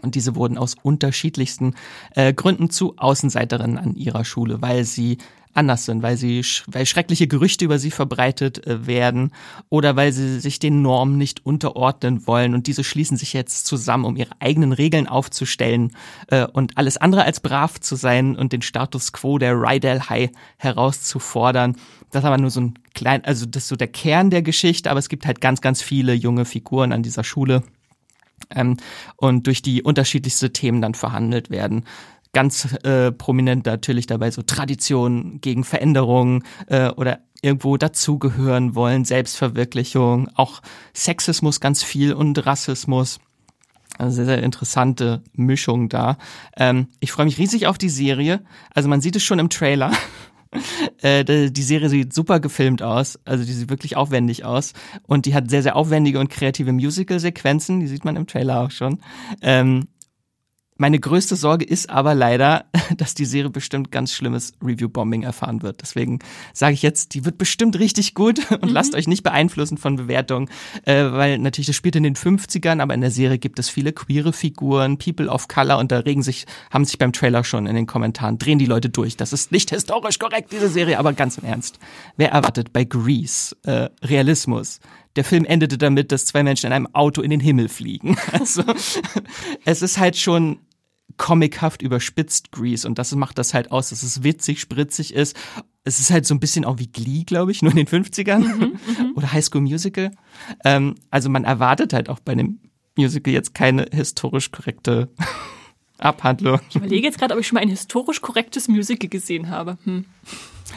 Und diese wurden aus unterschiedlichsten äh, Gründen zu Außenseiterinnen an ihrer Schule, weil sie anders sind, weil sie weil schreckliche Gerüchte über sie verbreitet äh, werden oder weil sie sich den Normen nicht unterordnen wollen und diese schließen sich jetzt zusammen, um ihre eigenen Regeln aufzustellen äh, und alles andere als brav zu sein und den Status quo der Rydell High herauszufordern. Das ist aber nur so ein klein, also das ist so der Kern der Geschichte, aber es gibt halt ganz, ganz viele junge Figuren an dieser Schule ähm, und durch die unterschiedlichste Themen dann verhandelt werden. Ganz äh, prominent natürlich dabei so Tradition gegen Veränderung äh, oder irgendwo dazugehören wollen, Selbstverwirklichung, auch Sexismus ganz viel und Rassismus. Also sehr, sehr interessante Mischung da. Ähm, ich freue mich riesig auf die Serie. Also man sieht es schon im Trailer. [LAUGHS] Äh, die die Serie sieht super gefilmt aus, also die sieht wirklich aufwendig aus und die hat sehr, sehr aufwendige und kreative Musical-Sequenzen, die sieht man im Trailer auch schon. Ähm, meine größte Sorge ist aber leider, [LAUGHS] dass die Serie bestimmt ganz schlimmes Review-Bombing erfahren wird. Deswegen sage ich jetzt, die wird bestimmt richtig gut [LAUGHS] und lasst euch nicht beeinflussen von Bewertungen, äh, weil natürlich das spielt in den 50ern, aber in der Serie gibt es viele queere Figuren, People of Color und da regen sich, haben sich beim Trailer schon in den Kommentaren, drehen die Leute durch. Das ist nicht historisch korrekt, diese Serie, aber ganz im Ernst. Wer erwartet bei Grease äh, Realismus? Der Film endete damit, dass zwei Menschen in einem Auto in den Himmel fliegen. [LAUGHS] Also es ist halt schon comichaft überspitzt Grease und das macht das halt aus, dass es witzig, spritzig ist es ist halt so ein bisschen auch wie Glee, glaube ich, [LAUGHS] nur in den 50ern mhm, mhm, oder High School Musical. Ähm, also man erwartet halt auch bei einem Musical jetzt keine historisch korrekte [LAUGHS] Abhandlung. Ich überlege jetzt gerade, ob ich schon mal ein historisch korrektes Musical gesehen habe. Hm.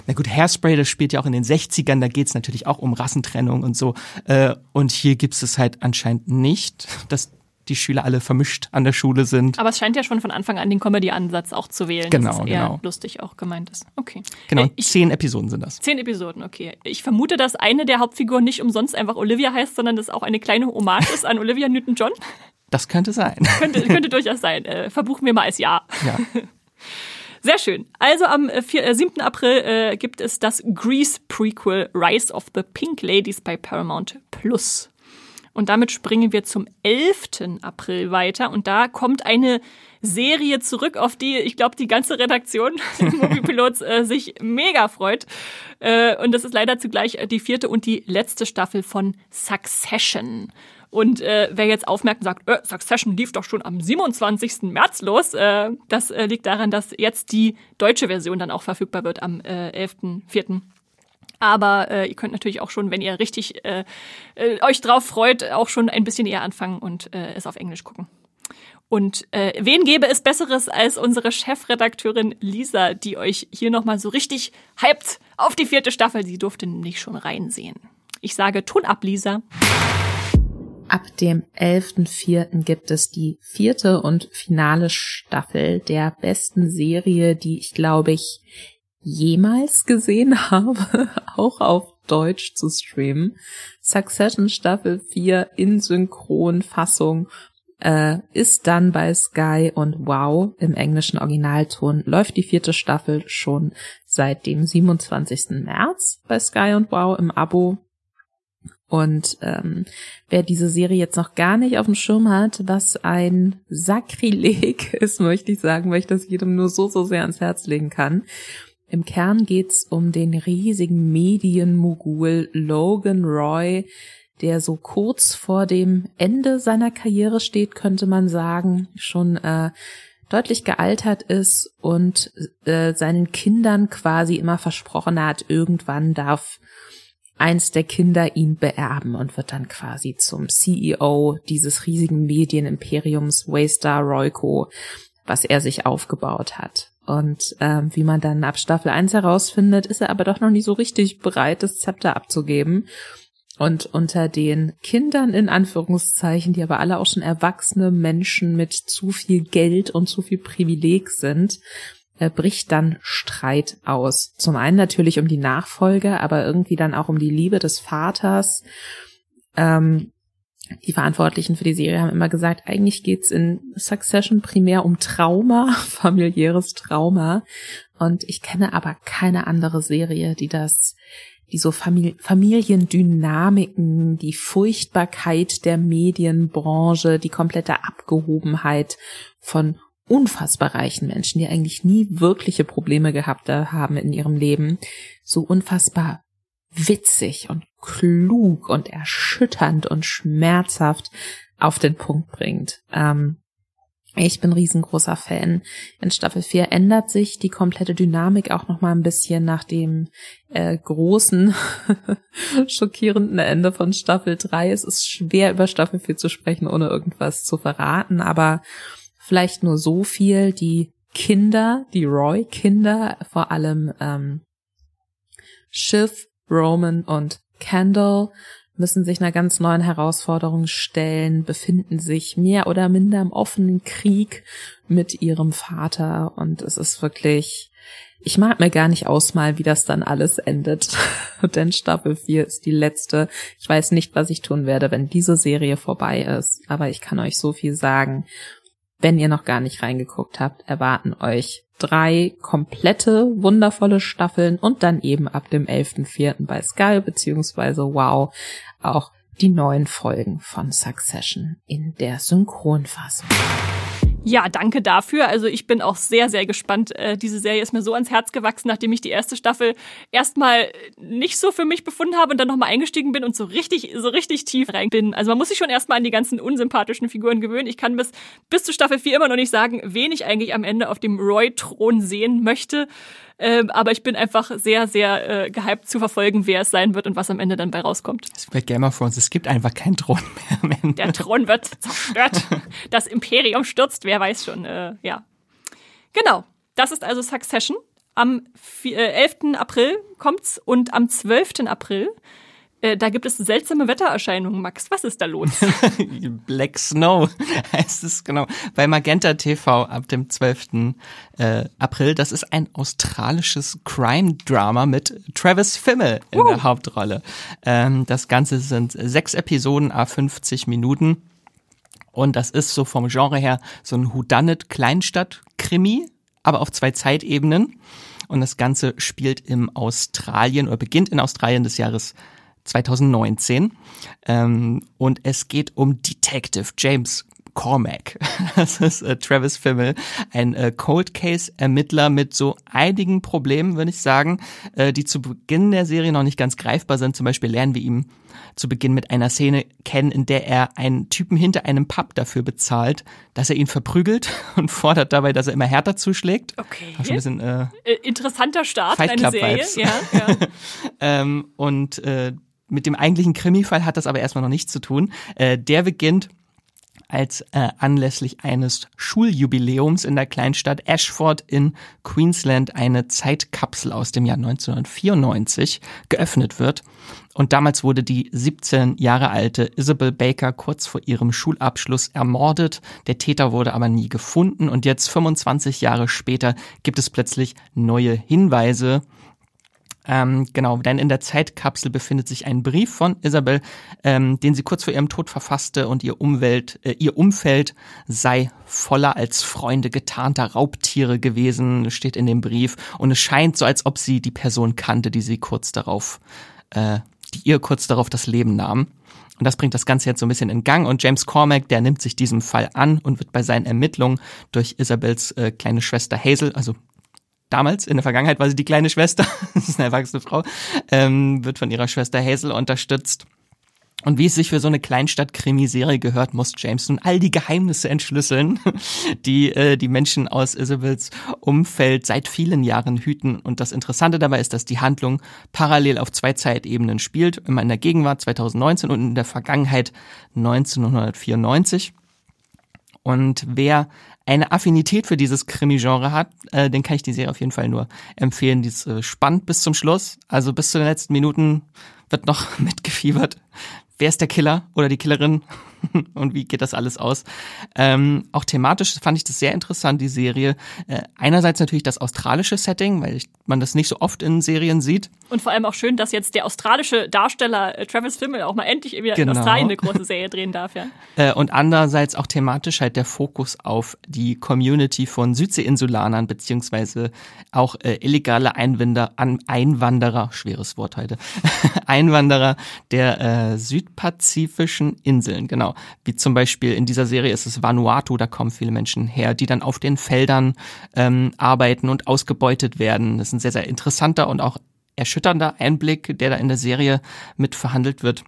Na gut, Hairspray, das spielt ja auch in den 60ern, da geht's natürlich auch um Rassentrennung und so. Äh, und hier gibt's es halt anscheinend nicht, dass die Schüler alle vermischt an der Schule sind. Aber es scheint ja schon von Anfang an den Comedy-Ansatz auch zu wählen. Genau, dass es eher genau. lustig auch gemeint ist. Okay. Genau, äh, ich, zehn Episoden sind das. Zehn Episoden, okay. Ich vermute, dass eine der Hauptfiguren nicht umsonst einfach Olivia heißt, sondern dass auch eine kleine Hommage ist an Olivia Newton-John. Das könnte sein. könnte, könnte durchaus sein. Äh, verbuchen wir mal als Ja. Ja. [LAUGHS] Sehr schön. Also am 4, äh, 7. April äh, gibt es das Grease Prequel Rise of the Pink Ladies bei Paramount Plus. Und damit springen wir zum 11. April weiter. Und da kommt eine Serie zurück, auf die ich glaube, die ganze Redaktion [LAUGHS] Moviepilots äh, sich mega freut. Äh, und das ist leider zugleich die vierte und die letzte Staffel von Succession. Und äh, wer jetzt aufmerkt und sagt, äh, Succession lief doch schon am 27. März los, äh, das äh, liegt daran, dass jetzt die deutsche Version dann auch verfügbar wird am äh, 11.04. Aber äh, ihr könnt natürlich auch schon, wenn ihr richtig äh, äh, euch drauf freut, auch schon ein bisschen eher anfangen und äh, es auf Englisch gucken. Und äh, wen gäbe es Besseres als unsere Chefredakteurin Lisa, die euch hier nochmal so richtig hypt auf die vierte Staffel? Sie durfte nämlich schon reinsehen. Ich sage, tun ab, Lisa. Ab dem 11.04. gibt es die vierte und finale Staffel der besten Serie, die ich glaube ich jemals gesehen [LAUGHS] habe, auch auf Deutsch zu streamen. Succession Staffel 4 in Synchronfassung äh, ist dann bei Sky und Wow im englischen Originalton läuft die vierte Staffel schon seit dem 27. März bei Sky und Wow im Abo. Und ähm, wer diese Serie jetzt noch gar nicht auf dem Schirm hat, was ein Sakrileg [LAUGHS] ist, möchte ich sagen, weil ich das jedem nur so, so sehr ans Herz legen kann. Im Kern geht's um den riesigen Medienmogul Logan Roy, der so kurz vor dem Ende seiner Karriere steht, könnte man sagen, schon äh, deutlich gealtert ist und äh, seinen Kindern quasi immer versprochen hat, irgendwann darf eins der Kinder ihn beerben und wird dann quasi zum CEO dieses riesigen Medienimperiums Waystar Royco, was er sich aufgebaut hat. Und ähm, wie man dann ab Staffel 1 herausfindet, ist er aber doch noch nicht so richtig bereit, das Zepter abzugeben. Und unter den Kindern in Anführungszeichen, die aber alle auch schon erwachsene Menschen mit zu viel Geld und zu viel Privileg sind, äh, bricht dann Streit aus. Zum einen natürlich um die Nachfolge, aber irgendwie dann auch um die Liebe des Vaters. Ähm, die Verantwortlichen für die Serie haben immer gesagt, eigentlich geht's in Succession primär um Trauma, [LAUGHS] familiäres Trauma. Und ich kenne aber keine andere Serie, die das, die so Famili Familiendynamiken, die Furchtbarkeit der Medienbranche, die komplette Abgehobenheit von unfassbar reichen Menschen, die eigentlich nie wirkliche Probleme gehabt haben in ihrem Leben, so unfassbar witzig und klug und erschütternd und schmerzhaft auf den Punkt bringt. Ähm, ich bin riesengroßer Fan. In Staffel 4 ändert sich die komplette Dynamik auch noch mal ein bisschen nach dem äh, großen, [LAUGHS] schockierenden Ende von Staffel 3. Es ist schwer über Staffel 4 zu sprechen, ohne irgendwas zu verraten, aber vielleicht nur so viel. Die Kinder, die Roy-Kinder, vor allem ähm, Schiff, Roman und Kendall müssen sich einer ganz neuen Herausforderung stellen, befinden sich mehr oder minder im offenen Krieg mit ihrem Vater und es ist wirklich, ich mag mir gar nicht ausmalen, wie das dann alles endet, [LAUGHS] denn Staffel 4 ist die letzte. Ich weiß nicht, was ich tun werde, wenn diese Serie vorbei ist, aber ich kann euch so viel sagen. Wenn ihr noch gar nicht reingeguckt habt, erwarten euch drei komplette wundervolle Staffeln und dann eben ab dem 11.04. bei Sky beziehungsweise Wow auch die neuen Folgen von Succession in der Synchronfassung. Ja, danke dafür. Also ich bin auch sehr, sehr gespannt. Äh, diese Serie ist mir so ans Herz gewachsen, nachdem ich die erste Staffel erstmal nicht so für mich befunden habe und dann nochmal eingestiegen bin und so richtig, so richtig tief rein bin. Also man muss sich schon erstmal an die ganzen unsympathischen Figuren gewöhnen. Ich kann bis, bis zu Staffel 4 immer noch nicht sagen, wen ich eigentlich am Ende auf dem Roy-Thron sehen möchte. Ähm, aber ich bin einfach sehr, sehr äh, gehypt zu verfolgen, wer es sein wird und was am Ende dann bei rauskommt. Es wird Game of Thrones, es gibt einfach keinen Thron mehr. Der Thron wird zerstört. [LAUGHS] Das Imperium stürzt, wer weiß schon. Äh, ja. Genau. Das ist also Succession. Am 11. Äh, April kommt's und am 12. April äh, da gibt es seltsame Wettererscheinungen, Max. Was ist da los? [LAUGHS] Black Snow [LAUGHS] heißt es genau. Bei Magenta TV ab dem 12. Äh, April. Das ist ein australisches Crime-Drama mit Travis Fimmel in uh. der Hauptrolle. Ähm, das Ganze sind sechs Episoden, a 50 Minuten. Und das ist so vom Genre her so ein Whodunit-Kleinstadt-Krimi, aber auf zwei Zeitebenen. Und das Ganze spielt im Australien oder beginnt in Australien des Jahres 2019. Ähm, und es geht um Detective James Cormac. [LAUGHS] Das ist äh, Travis Fimmel, ein äh, Cold Case Ermittler mit so einigen Problemen, würde ich sagen, äh, die zu Beginn der Serie noch nicht ganz greifbar sind. Zum Beispiel lernen wir ihn zu Beginn mit einer Szene kennen, in der er einen Typen hinter einem Pub dafür bezahlt, dass er ihn verprügelt [LAUGHS] und fordert dabei, dass er immer härter zuschlägt. Okay. Schon ein bisschen, äh, äh Interessanter Start Fight Club Serie. Vibes. Ja, ja. [LAUGHS] ähm, und äh, mit dem eigentlichen Krimi-Fall hat das aber erstmal noch nichts zu tun. Äh, der beginnt als äh, anlässlich eines Schuljubiläums in der Kleinstadt Ashford in Queensland eine Zeitkapsel aus dem Jahr 1994 geöffnet wird. Und damals wurde die 17 Jahre alte Isabel Baker kurz vor ihrem Schulabschluss ermordet. Der Täter wurde aber nie gefunden. Und jetzt 25 Jahre später gibt es plötzlich neue Hinweise ähm, genau, denn in der Zeitkapsel befindet sich ein Brief von Isabel, ähm, den sie kurz vor ihrem Tod verfasste und ihr Umwelt, äh, ihr Umfeld sei voller als Freunde getarnter Raubtiere gewesen, steht in dem Brief. Und es scheint so, als ob sie die Person kannte, die sie kurz darauf, äh, die ihr kurz darauf das Leben nahm. Und das bringt das Ganze jetzt so ein bisschen in Gang. Und James Cormack, der nimmt sich diesem Fall an und wird bei seinen Ermittlungen durch Isabels äh, kleine Schwester Hazel, also damals, in der Vergangenheit war sie die kleine Schwester, [LAUGHS] das ist eine erwachsene Frau, ähm, wird von ihrer Schwester Hazel unterstützt. Und wie es sich für so eine Kleinstadt-Krimiserie gehört, muss James nun all die Geheimnisse entschlüsseln, [LAUGHS] die äh, die Menschen aus Isabels Umfeld seit vielen Jahren hüten. Und das Interessante dabei ist, dass die Handlung parallel auf zwei Zeitebenen spielt, immer in der Gegenwart 2019 und in der Vergangenheit 1994. Und wer eine Affinität für dieses Krimi-Genre hat, äh, den kann ich die Serie auf jeden Fall nur empfehlen. Die ist äh, spannend bis zum Schluss. Also bis zu den letzten Minuten wird noch [LAUGHS] mitgefiebert. Wer ist der Killer oder die Killerin? [LAUGHS] und wie geht das alles aus. Ähm, auch thematisch fand ich das sehr interessant, die Serie. Äh, einerseits natürlich das australische Setting, weil ich, man das nicht so oft in Serien sieht. Und vor allem auch schön, dass jetzt der australische Darsteller äh, Travis Fimmel auch mal endlich wieder genau. in Australien eine große Serie drehen darf. Ja. [LAUGHS] Äh, und andererseits auch thematisch halt der Fokus auf die Community von Südseeinsulanern beziehungsweise auch äh, illegale Einwinder, an, Einwanderer, schweres Wort heute, [LAUGHS] Einwanderer der äh, südpazifischen Inseln, genau wie zum Beispiel in dieser Serie ist es Vanuatu, da kommen viele Menschen her, die dann auf den Feldern ähm, arbeiten und ausgebeutet werden. Das ist ein sehr, sehr interessanter und auch erschütternder Einblick, der da in der Serie mit verhandelt wird.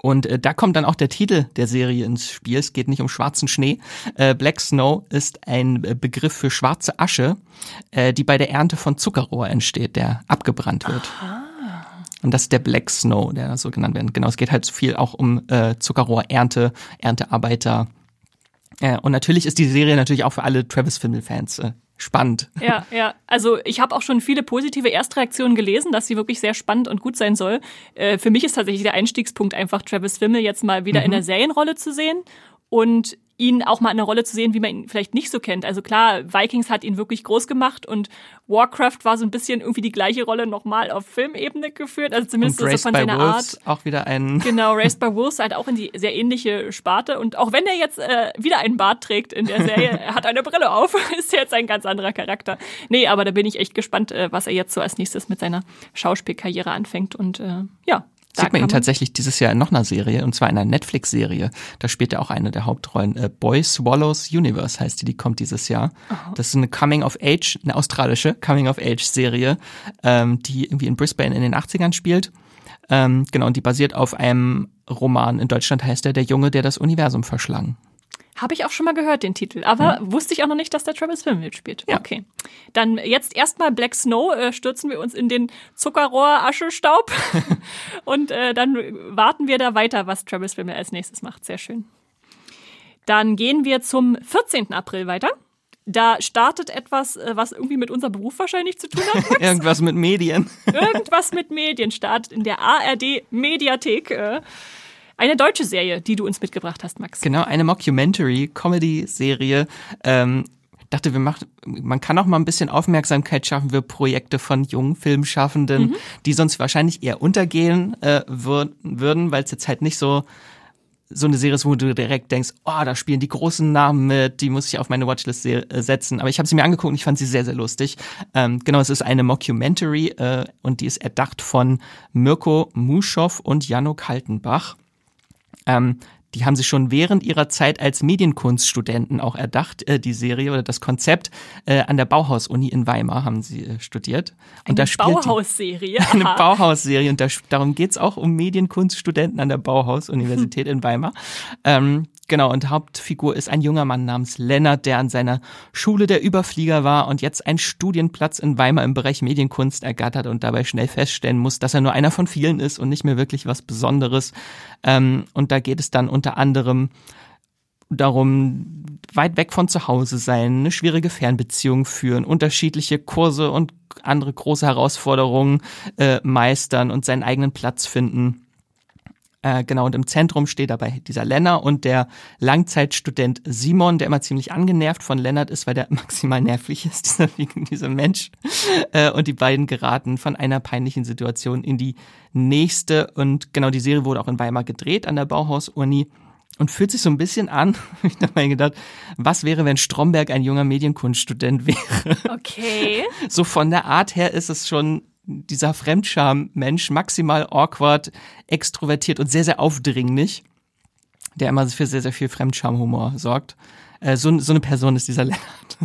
Und äh, da kommt dann auch der Titel der Serie ins Spiel. Es geht nicht um schwarzen Schnee. Äh, Black Snow ist ein äh, Begriff für schwarze Asche, äh, die bei der Ernte von Zuckerrohr entsteht, der abgebrannt wird. Aha. Und das ist der Black Snow, der so genannt wird. Genau, es geht halt viel auch um äh, Zuckerrohrernte, Erntearbeiter. Äh, und natürlich ist die Serie natürlich auch für alle Travis Fimmel-Fans äh, spannend. Ja, [LAUGHS] ja. Also ich habe auch schon viele positive Erstreaktionen gelesen, dass sie wirklich sehr spannend und gut sein soll. Äh, für mich ist tatsächlich der Einstiegspunkt einfach Travis Fimmel jetzt mal wieder mhm. in der Serienrolle zu sehen. Und ihn auch mal in einer Rolle zu sehen, wie man ihn vielleicht nicht so kennt. Also klar, Vikings hat ihn wirklich groß gemacht und Warcraft war so ein bisschen irgendwie die gleiche Rolle nochmal auf Filmebene geführt. Also zumindest und so von seiner Wolves Art. Auch wieder ein. [LAUGHS] Genau, Raised by Wolves halt auch in die sehr ähnliche Sparte. Und auch wenn er jetzt äh, wieder einen Bart trägt in der Serie, [LAUGHS] er hat eine Brille auf, [LAUGHS] ist jetzt ein ganz anderer Charakter. Nee, aber da bin ich echt gespannt, äh, was er jetzt so als nächstes mit seiner Schauspielkarriere anfängt. Und äh, ja, da Sieht man ihn tatsächlich dieses Jahr in noch einer Serie, und zwar in einer Netflix-Serie. Da spielt er auch eine der Hauptrollen. Äh, Boy Swallows Universe heißt die, die kommt dieses Jahr. Oh. Das ist eine Coming-of-Age, eine australische Coming-of-Age-Serie, ähm, die irgendwie in Brisbane in den 80ern spielt. Ähm, genau, und die basiert auf einem Roman. In Deutschland heißt er Der Junge, der das Universum verschlang. Habe ich auch schon mal gehört, den Titel. Aber mhm. wusste ich auch noch nicht, dass der Travis Film mitspielt. Ja. Okay. Dann jetzt erstmal Black Snow, äh, stürzen wir uns in den Zuckerrohr-Aschestaub. [LAUGHS] und äh, dann warten wir da weiter, was Travis Film als nächstes macht. Sehr schön. Dann gehen wir zum 14. April weiter. Da startet etwas, äh, was irgendwie mit unserem Beruf wahrscheinlich zu tun hat. [LAUGHS] Irgendwas mit Medien. Irgendwas mit Medien startet in der ARD Mediathek. Äh, eine deutsche Serie, die du uns mitgebracht hast, Max. Genau, eine Mockumentary-Comedy-Serie. Ähm, dachte, wir machen, man kann auch mal ein bisschen Aufmerksamkeit schaffen für Projekte von jungen Filmschaffenden, mhm. die sonst wahrscheinlich eher untergehen äh, würden, weil es jetzt halt nicht so so eine Serie ist, wo du direkt denkst, oh, da spielen die großen Namen mit, die muss ich auf meine Watchlist äh, setzen. Aber ich habe sie mir angeguckt und ich fand sie sehr, sehr lustig. Ähm, genau, es ist eine Mockumentary äh, und die ist erdacht von Mirko Muschow und Jano Kaltenbach. Ähm, die haben sie schon während ihrer Zeit als Medienkunststudenten auch erdacht, äh, die Serie oder das Konzept. Äh, an der Bauhaus-Uni in Weimar haben sie äh, studiert. Und eine Bauhausserie. [LAUGHS] Eine Bauhausserie. Und da, darum geht's auch um Medienkunststudenten an der Bauhaus-Universität in Weimar. Ähm, Genau, und Hauptfigur ist ein junger Mann namens Lennart, der an seiner Schule der Überflieger war und jetzt einen Studienplatz in Weimar im Bereich Medienkunst ergattert und dabei schnell feststellen muss, dass er nur einer von vielen ist und nicht mehr wirklich was Besonderes. Ähm, und da geht es dann unter anderem darum, weit weg von zu Hause sein, eine schwierige Fernbeziehung führen, unterschiedliche Kurse und andere große Herausforderungen äh, meistern und seinen eigenen Platz finden. Äh, genau, und im Zentrum steht dabei dieser Lennart und der Langzeitstudent Simon, der immer ziemlich angenervt von Lennart ist, weil der [LAUGHS] maximal nervig ist, dieser, dieser Mensch. Äh, und die beiden geraten von einer peinlichen Situation in die nächste. Und genau, die Serie wurde auch in Weimar gedreht an der Bauhaus-Uni und fühlt sich so ein bisschen an, [LAUGHS] ich habe mir gedacht, was wäre, wenn Stromberg ein junger Medienkunststudent wäre? Okay. So von der Art her ist es schon dieser Fremdscham-Mensch, maximal awkward, extrovertiert und sehr, sehr aufdringlich, der immer für sehr, sehr viel Fremdscham-Humor sorgt. Äh, so, so eine Person ist dieser [LAUGHS] Lennart.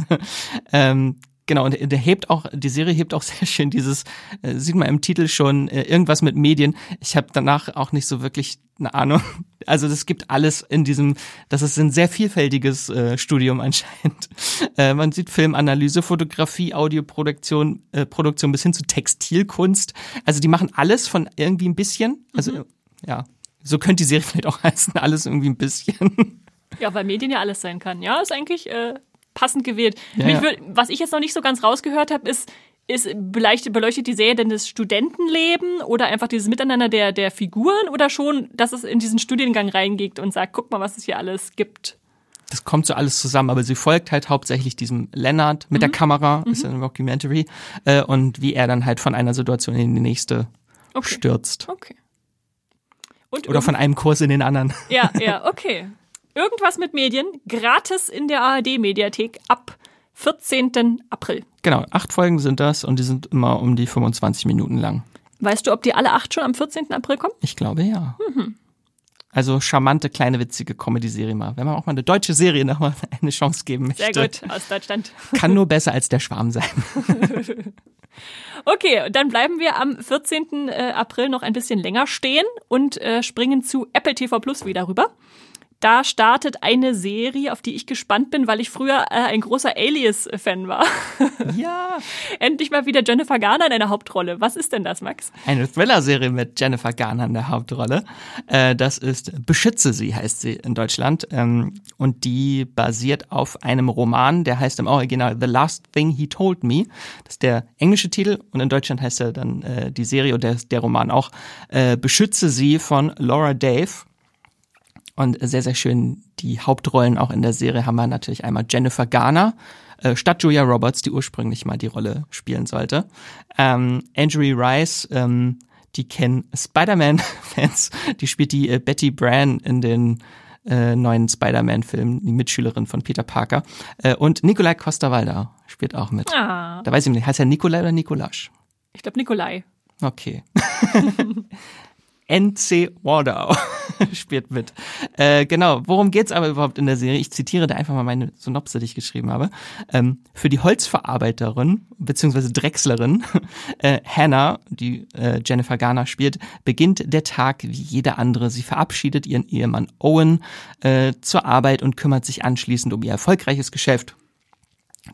ähm, Genau, und der hebt auch, die Serie hebt auch [LAUGHS] sehr schön dieses, äh, sieht man im Titel schon, äh, irgendwas mit Medien. Ich habe danach auch nicht so wirklich eine Ahnung. [LAUGHS] Also es gibt alles in diesem, das ist ein sehr vielfältiges äh, Studium anscheinend. [LAUGHS] Äh, man sieht Filmanalyse, Fotografie, Audioproduktion, äh, Produktion bis hin zu Textilkunst. Also die machen alles von irgendwie ein bisschen. Also mhm. ja, so könnte die Serie vielleicht auch heißen, alles irgendwie ein bisschen. Ja, weil Medien ja alles sein kann. Ja, ist eigentlich äh, passend gewählt. Ja, ja. Würd, was ich jetzt noch nicht so ganz rausgehört habe, ist, ist beleuchtet, beleuchtet die Serie denn das Studentenleben oder einfach dieses Miteinander der, der Figuren oder schon, dass es in diesen Studiengang reingeht und sagt, guck mal, was es hier alles gibt? Das kommt so alles zusammen, aber sie folgt halt hauptsächlich diesem Lennart mit mhm. der Kamera, mhm. ist ein Documentary, äh, und wie er dann halt von einer Situation in die nächste okay. stürzt. Okay. Und Oder von einem Kurs in den anderen. Ja, ja, [LAUGHS] okay. Irgendwas mit Medien, gratis in der ARD-Mediathek ab 14. April. Genau, acht Folgen sind das und die sind immer um die 25 Minuten lang. Weißt du, ob die alle acht schon am 14. April kommen? Ich glaube ja. Mhm. Also charmante, kleine, witzige Comedy-Serie mal. Wenn man auch mal eine deutsche Serie nochmal [LAUGHS] eine Chance geben möchte. Sehr gut, aus Deutschland. Kann nur besser als der Schwarm sein. [LAUGHS] [LAUGHS] okay, dann bleiben wir am 14. Äh, April noch ein bisschen länger stehen und äh, springen zu Apple TV Plus wieder rüber da startet eine Serie, auf die ich gespannt bin, weil ich früher äh, ein großer Alias-Fan war. [LAUGHS] Ja. Endlich mal wieder Jennifer Garner in einer Hauptrolle. Was ist denn das, Max? Eine Thriller-Serie mit Jennifer Garner in der Hauptrolle. Äh, das ist Beschütze sie, heißt sie in Deutschland. Ähm, und die basiert auf einem Roman, der heißt im Original The Last Thing He Told Me. Das ist der englische Titel. Und in Deutschland heißt er dann äh, die Serie und der, der Roman auch äh, Beschütze sie von Laura Dave. Und sehr, sehr schön die Hauptrollen auch in der Serie haben wir natürlich einmal Jennifer Garner, äh, statt Julia Roberts, die ursprünglich mal die Rolle spielen sollte. Ähm, Andrew Rice, ähm, die kennen Spider-Man-Fans, [LAUGHS] die spielt die äh, Betty Bran in den äh, neuen Spider-Man-Film, die Mitschülerin von Peter Parker. Äh, und Nikolai Costa-Waldau spielt auch mit. Ah. Da weiß ich nicht, heißt er Nikolai oder Nikolasch? Ich glaube Nikolai. Okay. [LAUGHS] [LAUGHS] N.C. Wardau [LAUGHS] spielt mit. Äh, genau, worum geht's aber überhaupt in der Serie? Ich zitiere da einfach mal meine Synopse, die ich geschrieben habe. Ähm, für die Holzverarbeiterin beziehungsweise Drechslerin [LAUGHS] äh, Hannah, die äh, Jennifer Garner spielt, beginnt der Tag wie jeder andere. Sie verabschiedet ihren Ehemann Owen äh, zur Arbeit und kümmert sich anschließend um ihr erfolgreiches Geschäft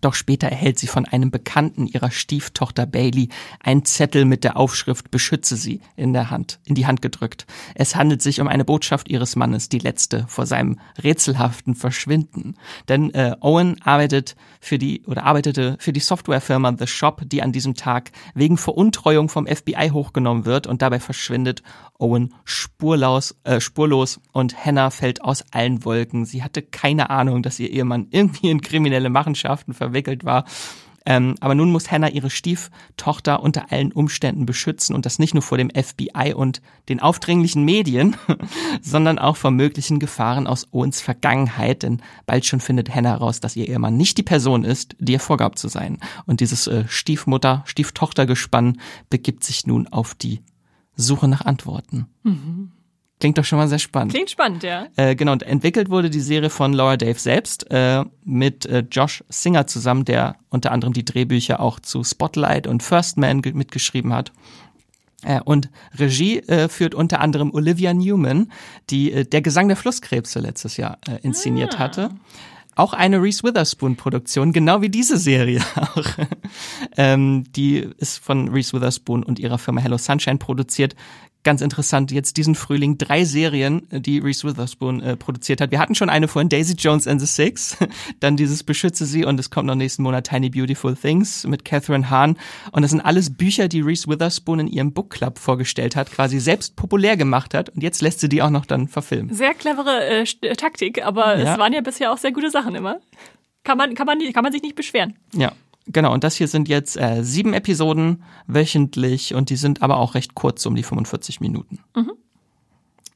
doch später erhält sie von einem Bekannten ihrer Stieftochter Bailey einen Zettel mit der Aufschrift Beschütze sie in der Hand, in die Hand gedrückt. Es handelt sich um eine Botschaft ihres Mannes, die letzte vor seinem rätselhaften Verschwinden. Denn äh, Owen arbeitet für die oder arbeitete für die Softwarefirma The Shop, die an diesem Tag wegen Veruntreuung vom FBI hochgenommen wird und dabei verschwindet Owen spurlos, äh, spurlos und Hannah fällt aus allen Wolken. Sie hatte keine Ahnung, dass ihr Ehemann irgendwie in kriminelle Machenschaften verwickelt war. Ähm, aber nun muss Hannah ihre Stieftochter unter allen Umständen beschützen und das nicht nur vor dem FBI und den aufdringlichen Medien, [LAUGHS] sondern auch vor möglichen Gefahren aus Owens Vergangenheit, denn bald schon findet Hannah heraus, dass ihr Ehemann nicht die Person ist, die er vorgab zu sein. Und dieses äh, Stiefmutter, Stieftochtergespann begibt sich nun auf die Suche nach Antworten. Mhm. Klingt doch schon mal sehr spannend. Klingt spannend, ja. Äh, genau, und entwickelt wurde die Serie von Laura Dave selbst äh, mit äh, Josh Singer zusammen, der unter anderem die Drehbücher auch zu Spotlight und First Man mitgeschrieben hat. Äh, und Regie äh, führt unter anderem Olivia Newman, die äh, der Gesang der Flusskrebse letztes Jahr inszeniert ah. hatte. Auch eine Reese Witherspoon-Produktion, genau wie diese Serie [LAUGHS] auch. ähm, die ist von Reese Witherspoon und ihrer Firma Hello Sunshine produziert ganz interessant, jetzt diesen Frühling drei Serien, die Reese Witherspoon äh, produziert hat. Wir hatten schon eine vorhin, Daisy Jones and the Six, [LAUGHS] dann dieses Beschütze sie und es kommt noch nächsten Monat Tiny Beautiful Things mit Catherine Hahn. Und das sind alles Bücher, die Reese Witherspoon in ihrem Book Club vorgestellt hat, quasi selbst populär gemacht hat und jetzt lässt sie die auch noch dann verfilmen. Sehr clevere äh, äh Taktik, aber ja. es waren ja bisher auch sehr gute Sachen immer. Kann man, kann man, kann man sich nicht beschweren. Ja. Genau, und das hier sind jetzt äh, sieben Episoden wöchentlich und die sind aber auch recht kurz, um die 45 Minuten. Mhm.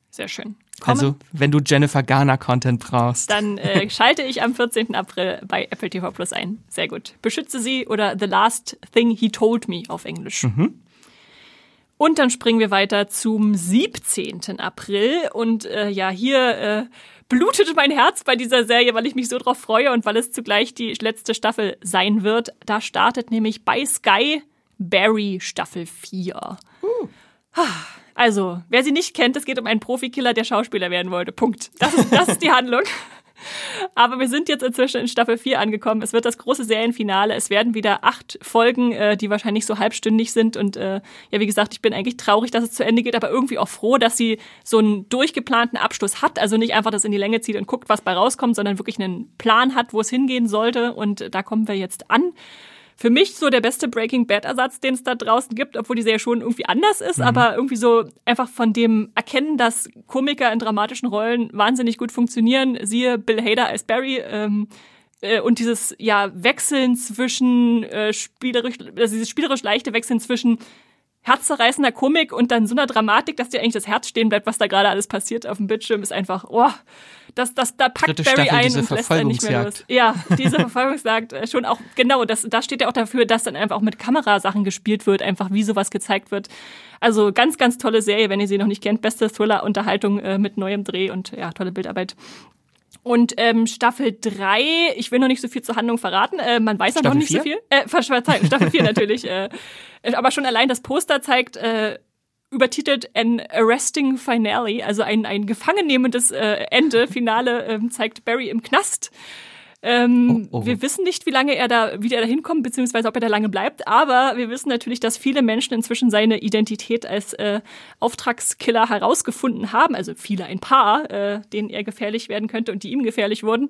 Sehr schön. Komme. Also, wenn du Jennifer Garner Content brauchst. Dann äh, [LAUGHS] schalte ich am 14. April bei Apple TV Plus ein. Sehr gut. Beschütze sie oder The Last Thing He Told Me auf Englisch. Mhm. Und dann springen wir weiter zum 17. April. Und äh, ja, hier äh, blutet mein Herz bei dieser Serie, weil ich mich so drauf freue und weil es zugleich die letzte Staffel sein wird. Da startet nämlich bei Sky Barry Staffel 4. Uh. Also, wer sie nicht kennt, es geht um einen Profikiller, der Schauspieler werden wollte. Punkt. Das ist, das ist die Handlung. Aber wir sind jetzt inzwischen in Staffel 4 angekommen. Es wird das große Serienfinale. Es werden wieder acht Folgen, äh, die wahrscheinlich so halbstündig sind. Und äh, ja, wie gesagt, ich bin eigentlich traurig, dass es zu Ende geht, aber irgendwie auch froh, dass sie so einen durchgeplanten Abschluss hat. Also nicht einfach das in die Länge zieht und guckt, was bei rauskommt, sondern wirklich einen Plan hat, wo es hingehen sollte. Und da kommen wir jetzt an für mich so der beste Breaking Bad Ersatz, den es da draußen gibt, obwohl die Serie schon irgendwie anders ist, mhm. aber irgendwie so einfach von dem Erkennen, dass Komiker in dramatischen Rollen wahnsinnig gut funktionieren. Siehe Bill Hader als Barry. Ähm, äh, und dieses ja Wechseln zwischen äh, spielerisch, also dieses spielerisch leichte Wechseln zwischen herzzerreißender Komik und dann so einer Dramatik, dass dir eigentlich das Herz stehen bleibt, was da gerade alles passiert auf dem Bildschirm, ist einfach, oh, das, das, da packt Dritte Barry Staffel, ein und lässt er nicht mehr los. Ja, diese Verfolgungsjagd äh, schon auch, genau, das, da steht ja auch dafür, dass dann einfach auch mit Kamerasachen gespielt wird, einfach wie sowas gezeigt wird. Also ganz, ganz tolle Serie, wenn ihr sie noch nicht kennt. Beste Thriller-Unterhaltung äh, mit neuem Dreh und ja, tolle Bildarbeit. Und ähm, Staffel 3, ich will noch nicht so viel zur Handlung verraten, äh, man weiß auch noch nicht 4? so viel. Äh, Verzeihung, Staffel 4 [LAUGHS] natürlich. Äh, aber schon allein das Poster zeigt, äh, übertitelt An Arresting Finale, also ein, ein gefangennehmendes äh, Ende, Finale, ähm, zeigt Barry im Knast. Ähm, oh, oh. Wir wissen nicht, wie lange er da, wie er da hinkommt, beziehungsweise ob er da lange bleibt, aber wir wissen natürlich, dass viele Menschen inzwischen seine Identität als äh, Auftragskiller herausgefunden haben, also viele, ein paar, äh, denen er gefährlich werden könnte und die ihm gefährlich wurden.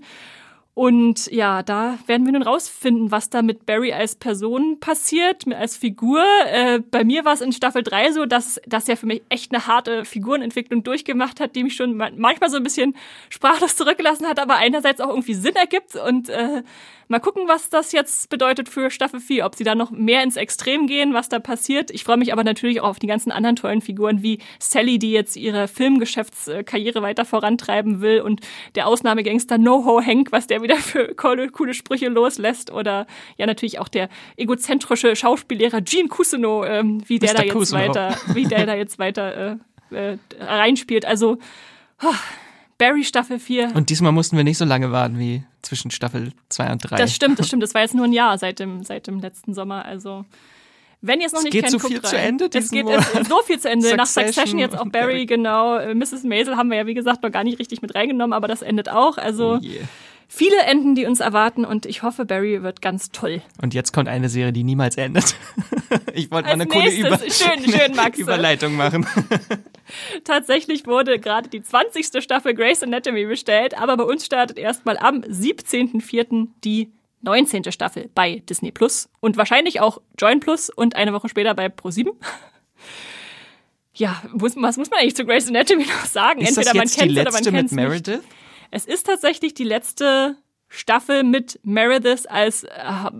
Und ja, da werden wir nun rausfinden, was da mit Barry als Person passiert, als Figur. Äh, bei mir war es in Staffel 3 so, dass, dass er für mich echt eine harte Figurenentwicklung durchgemacht hat, die mich schon manchmal so ein bisschen sprachlos zurückgelassen hat, aber einerseits auch irgendwie Sinn ergibt und äh, Mal gucken, was das jetzt bedeutet für Staffel 4, ob sie da noch mehr ins Extrem gehen, was da passiert. Ich freue mich aber natürlich auch auf die ganzen anderen tollen Figuren wie Sally, die jetzt ihre Filmgeschäftskarriere weiter vorantreiben will und der Ausnahmegangster NoHo Hank, was der wieder für coole, coole Sprüche loslässt oder ja natürlich auch der egozentrische Schauspiellehrer Gene Cousineau, ähm, wie der Mr. da jetzt Cousineau. weiter, wie der da jetzt weiter äh, äh, reinspielt. Also oh, Barry Staffel 4. Und diesmal mussten wir nicht so lange warten wie zwischen Staffel 2 und 3. Das stimmt, das stimmt. Das war jetzt nur ein Jahr seit dem, seit dem letzten Sommer. Also wenn ihr es noch es nicht geht kennt, so guckt viel rein. zu Ende Es geht es, so viel zu Ende. Nach Succession Succession jetzt auch Barry, genau. Äh, Mrs. Maisel haben wir ja, wie gesagt, noch gar nicht richtig mit reingenommen, aber das endet auch. Also Oh je. viele Enden, die uns erwarten und ich hoffe, Barry wird ganz toll. Und jetzt kommt eine Serie, die niemals endet. [LAUGHS] Ich wollte mal eine coole Über schön, schön. [LAUGHS] Überleitung machen. [LAUGHS] Tatsächlich wurde gerade die 20. Staffel Grey's Anatomy bestellt, aber bei uns startet erstmal am 17.04. die 19. Staffel bei Disney Plus und wahrscheinlich auch Join Plus und eine Woche später bei Pro7. Ja, muss, was muss man eigentlich zu Grey's Anatomy noch sagen? Ist Entweder man kennt oder man kennt nicht. Meredith? Es ist tatsächlich die letzte Staffel mit Meredith als äh,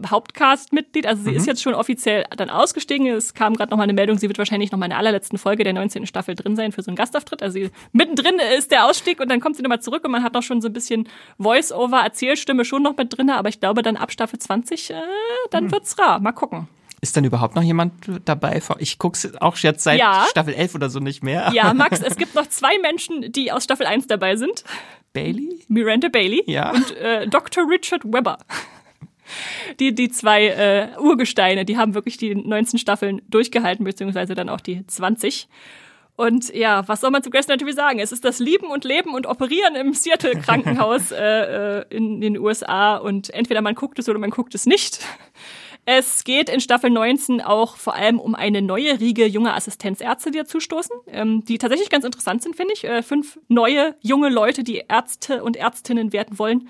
Hauptcast-Mitglied. Also sie ist jetzt schon offiziell dann ausgestiegen. Es kam gerade noch mal eine Meldung, sie wird wahrscheinlich noch mal in der allerletzten Folge der 19. Staffel drin sein für so einen Gastauftritt. Also sie, mittendrin ist der Ausstieg und dann kommt sie nochmal zurück und man hat noch schon so ein bisschen Voice-Over, Erzählstimme schon noch mit drin. Aber ich glaube dann ab Staffel 20, äh, dann wird's rar. Mal gucken. Ist dann überhaupt noch jemand dabei? Ich guck's auch jetzt seit Ja. Staffel 11 oder so nicht mehr. Ja, Max, [LAUGHS] es gibt noch zwei Menschen, die aus Staffel 1 dabei sind. Bailey? Miranda Bailey Ja. und äh, Dr. Richard Webber. Die, die zwei äh, Urgesteine, die haben wirklich die 19 Staffeln durchgehalten, beziehungsweise dann auch die 20. Und ja, was soll man zu Grace Anatomy sagen? Es ist das Lieben und Leben und Operieren im Seattle-Krankenhaus [LAUGHS] äh, äh, in den USA und entweder man guckt es oder man guckt es nicht. Es geht in Staffel 19 auch vor allem um eine neue Riege junger Assistenzärzte, die dazustoßen, ähm, die tatsächlich ganz interessant sind, finde ich. Äh, fünf neue junge Leute, die Ärzte und Ärztinnen werden wollen.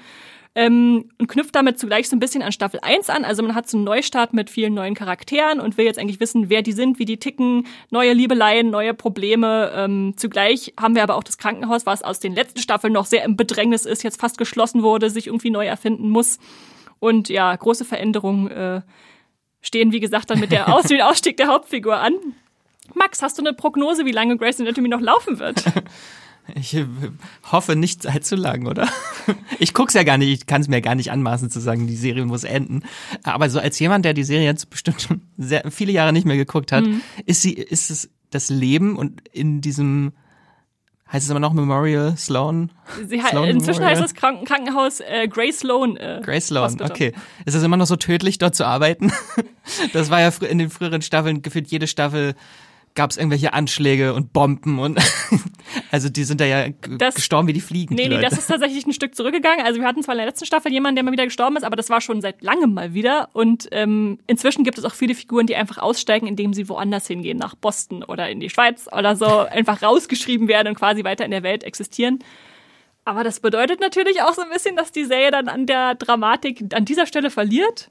Ähm, und knüpft damit zugleich so ein bisschen an Staffel 1 an. Also man hat so einen Neustart mit vielen neuen Charakteren und will jetzt eigentlich wissen, wer die sind, wie die ticken, neue Liebeleien, neue Probleme. Ähm, zugleich haben wir aber auch das Krankenhaus, was aus den letzten Staffeln noch sehr im Bedrängnis ist, jetzt fast geschlossen wurde, sich irgendwie neu erfinden muss. Und ja, große Veränderungen äh, stehen, wie gesagt, dann mit der Aus [LAUGHS] dem Ausstieg der Hauptfigur an. Max, hast du eine Prognose, wie lange Grey's Anatomy noch laufen wird? [LAUGHS] Ich äh, hoffe nicht allzu lang, oder? [LAUGHS] Ich guck's ja gar nicht, ich kann es mir gar nicht anmaßen zu sagen, die Serie muss enden. Aber so als jemand, der die Serie jetzt bestimmt schon sehr viele Jahre nicht mehr geguckt hat, Mhm. ist sie, ist es das Leben und in diesem heißt es immer noch Memorial Sloan? Sie, Sloan inzwischen Memorial? heißt das Kranken Krankenhaus äh, Grey Sloan. Äh, Grace Sloan, Hospital. okay. Ist es immer noch so tödlich, dort zu arbeiten? [LAUGHS] Das war ja in den früheren Staffeln gefühlt jede Staffel gab es irgendwelche Anschläge und Bomben und [LAUGHS] also die sind da ja Das- gestorben wie die Fliegen. Nee, die nee, das ist tatsächlich ein Stück zurückgegangen. Also wir hatten zwar in der letzten Staffel jemanden, der mal wieder gestorben ist, aber das war schon seit langem mal wieder. Und ähm, inzwischen gibt es auch viele Figuren, die einfach aussteigen, indem sie woanders hingehen, nach Boston oder in die Schweiz oder so, [LAUGHS] einfach rausgeschrieben werden und quasi weiter in der Welt existieren. Aber das bedeutet natürlich auch so ein bisschen, dass die Serie dann an der Dramatik an dieser Stelle verliert.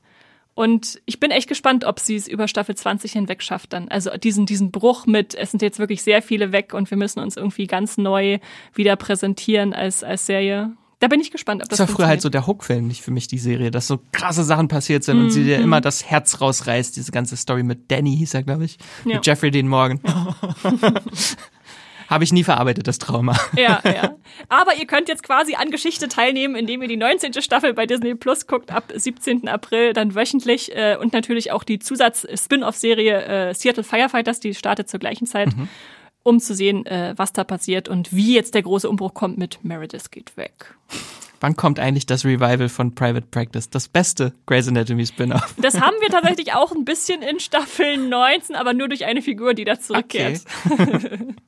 Und ich bin echt gespannt, ob sie es über Staffel 20 hinweg schafft dann. Also diesen, diesen Bruch mit, es sind jetzt wirklich sehr viele weg und wir müssen uns irgendwie ganz neu wieder präsentieren als, als Serie. Da bin ich gespannt, ob das Das war früher halt so der Hook-Film, nicht für mich die Serie, dass so krasse Sachen passiert sind und sie Mhm. dir immer das Herz rausreißt, diese ganze Story mit Danny hieß er, glaube ich, Ja. mit Jeffrey Dean Morgan. [LAUGHS] Habe ich nie verarbeitet, das Trauma. [LAUGHS] Ja, ja. Aber ihr könnt jetzt quasi an Geschichte teilnehmen, indem ihr die 19. Staffel bei Disney Plus guckt, ab 17. April dann wöchentlich äh, und natürlich auch die Zusatz-Spin-off-Serie äh, Seattle Firefighters, die startet zur gleichen Zeit, um zu sehen, äh, was da passiert und wie jetzt der große Umbruch kommt mit Meredith geht weg. Wann kommt eigentlich das Revival von Private Practice? Das beste Grey's Anatomy Spin-off. Das [LAUGHS] haben wir tatsächlich auch ein bisschen in Staffel 19, aber nur durch eine Figur, die da zurückkehrt. [LAUGHS]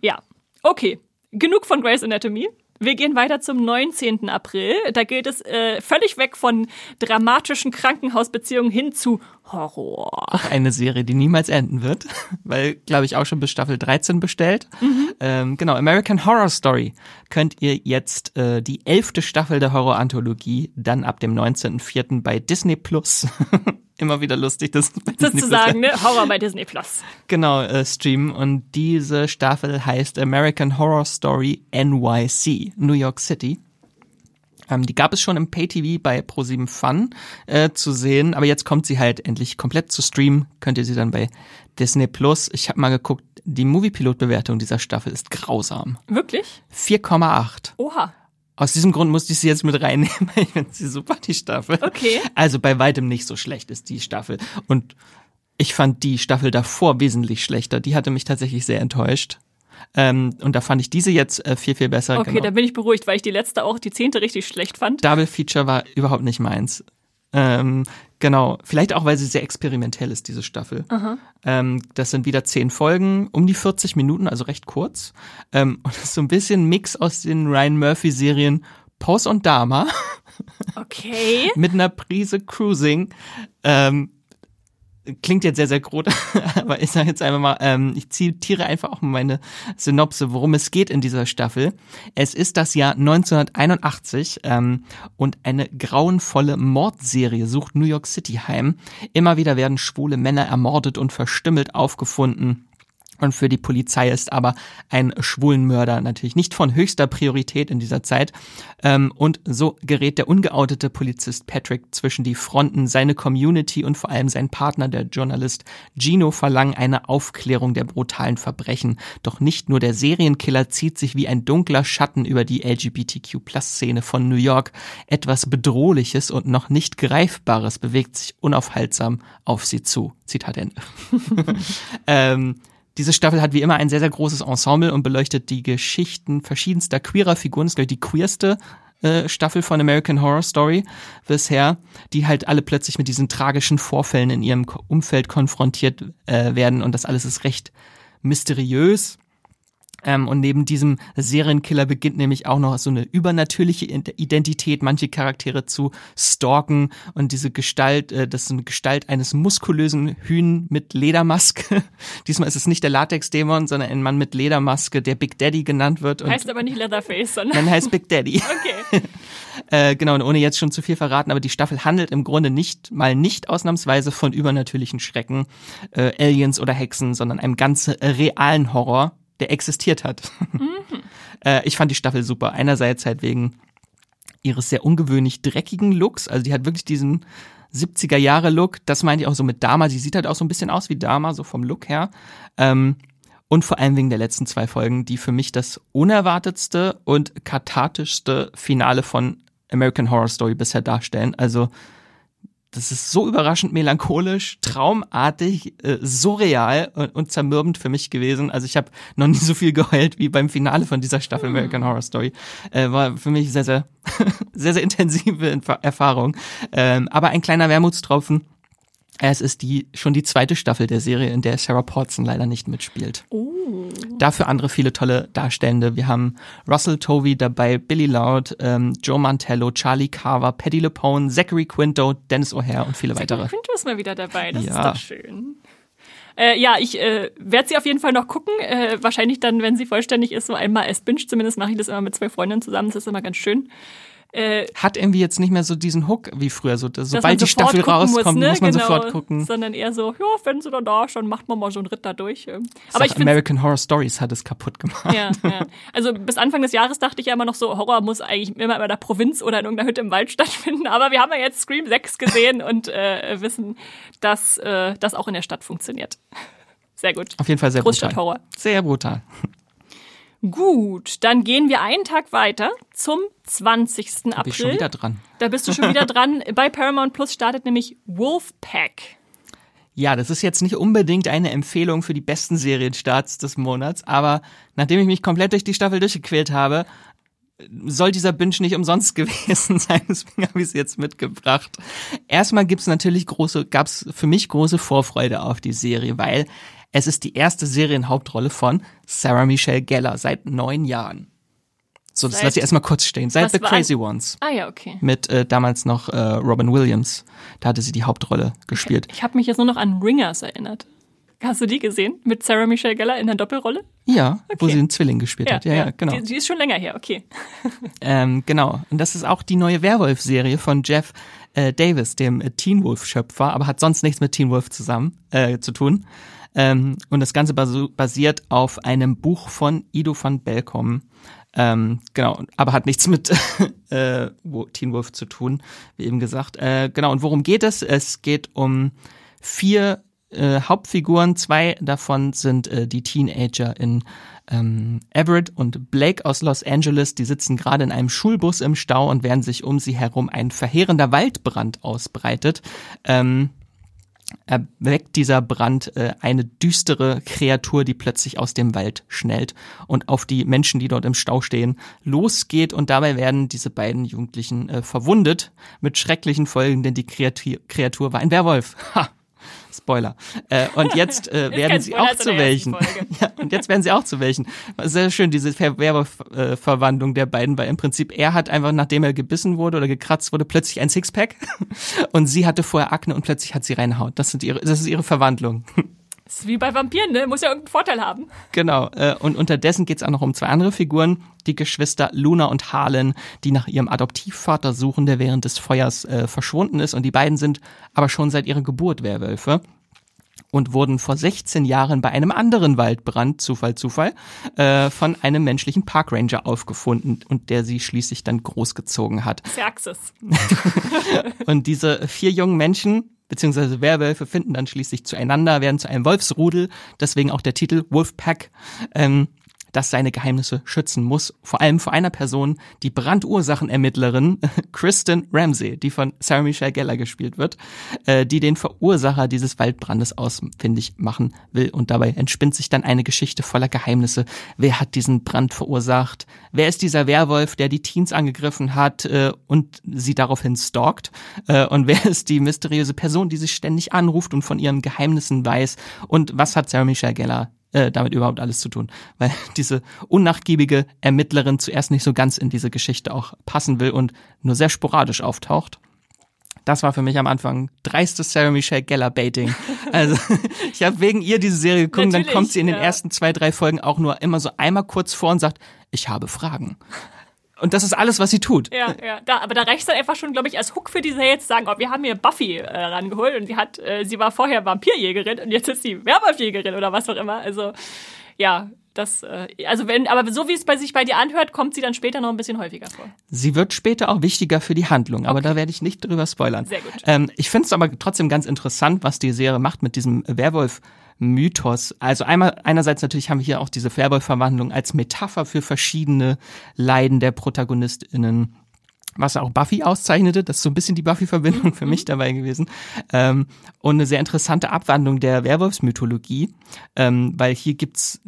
Ja, okay. Genug von Grey's Anatomy. Wir gehen weiter zum 19. April. Da geht es äh, völlig weg von dramatischen Krankenhausbeziehungen hin zu Horror. Eine Serie, die niemals enden wird, [LAUGHS] weil, glaube ich, auch schon bis Staffel 13 bestellt. Ähm, genau, American Horror Story könnt ihr jetzt äh, die elfte Staffel der Horror-Anthologie dann ab dem 19.04. bei Disney Plus. [LAUGHS] Immer wieder lustig, das bei Das Disney zu Plus sagen, ne? Horror bei Disney Plus. genau äh, streamen und diese Staffel heißt American Horror Story NYC, New York City. Ähm, die gab es schon im Pay-TV bei Pro7 Fun äh, zu sehen, aber jetzt kommt sie halt endlich komplett zu streamen. Könnt ihr sie dann bei Disney Plus. Ich habe mal geguckt, die Movie-Pilot-Bewertung dieser Staffel ist grausam. Wirklich? 4,8. Oha. Aus diesem Grund musste ich sie jetzt mit reinnehmen. [LAUGHS] Ich finde sie super, die Staffel. Okay. Also bei weitem nicht so schlecht ist die Staffel. Und ich fand die Staffel davor wesentlich schlechter. Die hatte mich tatsächlich sehr enttäuscht. Ähm, und da fand ich diese jetzt äh, viel, viel besser. Okay, genau. da bin ich beruhigt, weil ich die letzte auch, die zehnte, richtig schlecht fand. Double Feature war überhaupt nicht meins. Ähm, genau, vielleicht auch, weil sie sehr experimentell ist, diese Staffel. Ähm, das sind wieder zehn Folgen, um die 40 Minuten, also recht kurz. Ähm, [LAUGHS] und das ist so ein bisschen ein Mix aus den Ryan Murphy-Serien Pose und Dama Okay. [LAUGHS] mit einer Prise Cruising. Ähm, klingt jetzt sehr, sehr groß, [LAUGHS] aber ich sage jetzt einfach mal, ähm, ich zitiere einfach auch meine Synopse, worum es geht in dieser Staffel. Es ist das Jahr 1981 ähm, und eine grauenvolle Mordserie sucht New York City heim. Immer wieder werden schwule Männer ermordet und verstümmelt aufgefunden. Und für die Polizei ist aber ein Schwulenmörder natürlich nicht von höchster Priorität in dieser Zeit. Ähm, und so gerät der ungeoutete Polizist Patrick zwischen die Fronten. Seine Community und vor allem sein Partner, der Journalist Gino, verlangen eine Aufklärung der brutalen Verbrechen. Doch nicht nur der Serienkiller zieht sich wie ein dunkler Schatten über die LGBTQ-Plus-Szene von New York. Etwas Bedrohliches und noch nicht Greifbares bewegt sich unaufhaltsam auf sie zu. Zitat Ende. [LAUGHS] ähm, diese Staffel hat wie immer ein sehr, sehr großes Ensemble und beleuchtet die Geschichten verschiedenster queerer Figuren. Das ist, glaube ich, die queerste äh, Staffel von American Horror Story bisher, die halt alle plötzlich mit diesen tragischen Vorfällen in ihrem Umfeld konfrontiert äh, werden und das alles ist recht mysteriös. Ähm, und neben diesem Serienkiller beginnt nämlich auch noch so eine übernatürliche Id- Identität, manche Charaktere zu stalken und diese Gestalt, äh, das ist eine Gestalt eines muskulösen Hühn mit Ledermaske. [LAUGHS] Diesmal ist es nicht der Latex-Dämon, sondern ein Mann mit Ledermaske, der Big Daddy genannt wird. Heißt aber nicht Leatherface, sondern. dann heißt Big Daddy. [LAUGHS] Okay. [LAUGHS] Äh, genau, und ohne jetzt schon zu viel verraten, aber die Staffel handelt im Grunde nicht mal nicht ausnahmsweise von übernatürlichen Schrecken, äh, Aliens oder Hexen, sondern einem ganz realen Horror, der existiert hat. [LAUGHS] äh, ich fand die Staffel super. Einerseits halt wegen ihres sehr ungewöhnlich dreckigen Looks, also die hat wirklich diesen 70er Jahre Look, das meinte ich auch so mit Dama, sie sieht halt auch so ein bisschen aus wie Dama, so vom Look her. Ähm, und vor allem wegen der letzten zwei Folgen, die für mich das unerwartetste und kathartischste Finale von American Horror Story bisher darstellen. Also das ist so überraschend melancholisch, traumartig, äh, surreal und, und zermürbend für mich gewesen. Also ich habe noch nie so viel geheult wie beim Finale von dieser Staffel American Horror Story. Äh, war für mich sehr, sehr, [LAUGHS] sehr, sehr intensive Erfahrung. Ähm, aber ein kleiner Wermutstropfen. Es ist die schon die zweite Staffel der Serie, in der Sarah Paulson leider nicht mitspielt. Dafür andere viele tolle Darstellende. Wir haben Russell Tovey dabei, Billy Loud, ähm, Joe Mantello, Charlie Carver, Paddy LePone, Zachary Quinto, Dennis O'Hare und viele weitere. Quinto ist mal wieder dabei, das Ja. ist doch schön. Äh, ja, ich äh, werde sie auf jeden Fall noch gucken. Äh, wahrscheinlich dann, wenn sie vollständig ist, so einmal als Binge. Zumindest mache ich das immer mit zwei Freundinnen zusammen. Das ist immer ganz schön. Äh, Hat irgendwie jetzt nicht mehr so diesen Hook wie früher. So, sobald die Staffel rauskommt, muss, ne? man genau, sofort gucken. Sondern eher so, ja, wenn sie dann da schon, macht man mal so einen Ritt da durch. ähm. Aber ich American Horror Stories hat es kaputt gemacht. ja, ja. Also bis Anfang des Jahres dachte ich ja immer noch so, Horror muss eigentlich immer in der Provinz oder in irgendeiner Hütte im Wald [LAUGHS] stattfinden. Aber wir haben ja jetzt Scream 6 gesehen und äh, wissen, dass äh, das auch in der Stadt funktioniert. Sehr gut. Auf jeden Fall sehr brutal. Großstadthorror. Sehr brutal. Gut, dann gehen wir einen Tag weiter zum 20. Bin ich schon April. wieder dran. Da bist du schon wieder [LAUGHS] dran. Bei Paramount Plus startet nämlich Wolfpack. Ja, das ist jetzt nicht unbedingt eine Empfehlung für die besten Serienstarts des Monats, aber nachdem ich mich komplett durch die Staffel durchgequält habe, soll dieser Binge nicht umsonst [LAUGHS] gewesen sein, deswegen habe ich es jetzt mitgebracht. Erstmal gibt's natürlich große, gab's für mich große Vorfreude auf die Serie, weil es ist die erste Serienhauptrolle von Sarah Michelle Gellar seit neun Jahren. So, das lasse ich erstmal kurz stehen. Seit The Crazy Ones. Ah ja, okay. Mit äh, damals noch äh, Robin Williams. Da hatte sie die Hauptrolle gespielt. Ich habe mich jetzt nur noch an Ringers erinnert. Hast du die gesehen? Mit Sarah Michelle Gellar in der Doppelrolle? Ja, wo Okay. sie einen Zwilling gespielt hat. Ja, ja, genau. Die, die ist schon länger her, okay. [LAUGHS] Ähm, genau. Und das ist auch die neue Werwolf-Serie von Jeff äh, Davis, dem äh, Teen Wolf-Schöpfer, aber hat sonst nichts mit Teen Wolf zusammen äh, zu tun. Ähm, und das Ganze basiert auf einem Buch von Ido van Belkom. Ähm, genau, aber hat nichts mit [LAUGHS] äh, Teen Wolf zu tun, wie eben gesagt. Äh, genau, und worum geht es? Es geht um vier äh, Hauptfiguren. Zwei davon sind äh, die Teenager in ähm, Everett und Blake aus Los Angeles. Die sitzen gerade in einem Schulbus im Stau und während sich um sie herum ein verheerender Waldbrand ausbreitet. Ähm, erweckt dieser Brand äh, eine düstere Kreatur, die plötzlich aus dem Wald schnellt und auf die Menschen, die dort im Stau stehen, losgeht und dabei werden diese beiden Jugendlichen äh, verwundet mit schrecklichen Folgen, denn die Kreatur, Kreatur war ein Werwolf. Ha! Spoiler. Äh, und jetzt äh, [LAUGHS] werden sie auch zu welchen. [LAUGHS] ja, und jetzt werden sie auch zu welchen. Sehr schön, diese Werbeverwandlung der beiden, weil im Prinzip er hat einfach, nachdem er gebissen wurde oder gekratzt wurde, plötzlich ein Sixpack [LAUGHS] und sie hatte vorher Akne und plötzlich hat sie reine Haut. Das, sind ihre, das ist ihre Verwandlung. Ist wie bei Vampiren, ne? Muss ja irgendeinen Vorteil haben. Genau. Äh, und unterdessen geht's auch noch um zwei andere Figuren. Die Geschwister Luna und Harlan, die nach ihrem Adoptivvater suchen, der während des Feuers äh, verschwunden ist. Und die beiden sind aber schon seit ihrer Geburt Werwölfe und wurden vor 16 Jahren bei einem anderen Waldbrand, Zufall, Zufall, äh, von einem menschlichen Parkranger aufgefunden und der sie schließlich dann großgezogen hat. Xerxes. [LAUGHS] und diese vier jungen Menschen beziehungsweise Werwölfe finden dann schließlich zueinander, werden zu einem Wolfsrudel, deswegen auch der Titel Wolfpack. Ähm, das seine Geheimnisse schützen muss, vor allem vor einer Person, die Brandursachenermittlerin [LAUGHS] Kristen Ramsey, die von Sarah Michelle Geller gespielt wird, äh, die den Verursacher dieses Waldbrandes ausfindig machen will und dabei entspinnt sich dann eine Geschichte voller Geheimnisse. Wer hat diesen Brand verursacht? Wer ist dieser Werwolf, der die Teens angegriffen hat äh, und sie daraufhin stalkt? Äh, und [LAUGHS] wer ist die mysteriöse Person, die sich ständig anruft und von ihren Geheimnissen weiß? Und was hat Sarah Michelle Geller äh, damit überhaupt alles zu tun. Weil [LAUGHS] diese unnachgiebige Ermittlerin zuerst nicht so ganz in diese Geschichte auch passen will und nur sehr sporadisch auftaucht. Das war für mich am Anfang dreistes Sarah Michelle Geller Baiting. [LAUGHS] Also [LAUGHS] ich habe wegen ihr diese Serie geguckt, Natürlich, dann kommt sie in den ersten zwei, drei Folgen auch nur immer so einmal kurz vor und sagt, ich habe Fragen. Und das ist alles, was sie tut. Ja, ja. Da, aber da reicht es dann einfach schon, glaube ich, als Hook für die Serie zu sagen, oh, wir haben hier Buffy äh, rangeholt und sie hat, äh, sie war vorher Vampirjägerin und jetzt ist sie Werwolfjägerin oder was auch immer. Also ja, das, äh, also wenn, aber so wie es bei sich bei dir anhört, kommt sie dann später noch ein bisschen häufiger vor. Sie wird später auch wichtiger für die Handlung, aber okay. da werde ich nicht drüber spoilern. Sehr gut. Ähm, ich finde es aber trotzdem ganz interessant, was die Serie macht mit diesem Werwolf. Mythos. Also einmal, einerseits natürlich haben wir hier auch diese Werwolf-Verwandlung als Metapher für verschiedene Leiden der ProtagonistInnen was auch Buffy auszeichnete. Das ist so ein bisschen die Buffy-Verbindung für mich dabei gewesen. Ähm, und eine sehr interessante Abwandlung der Werwolfsmythologie, ähm, weil hier gibt's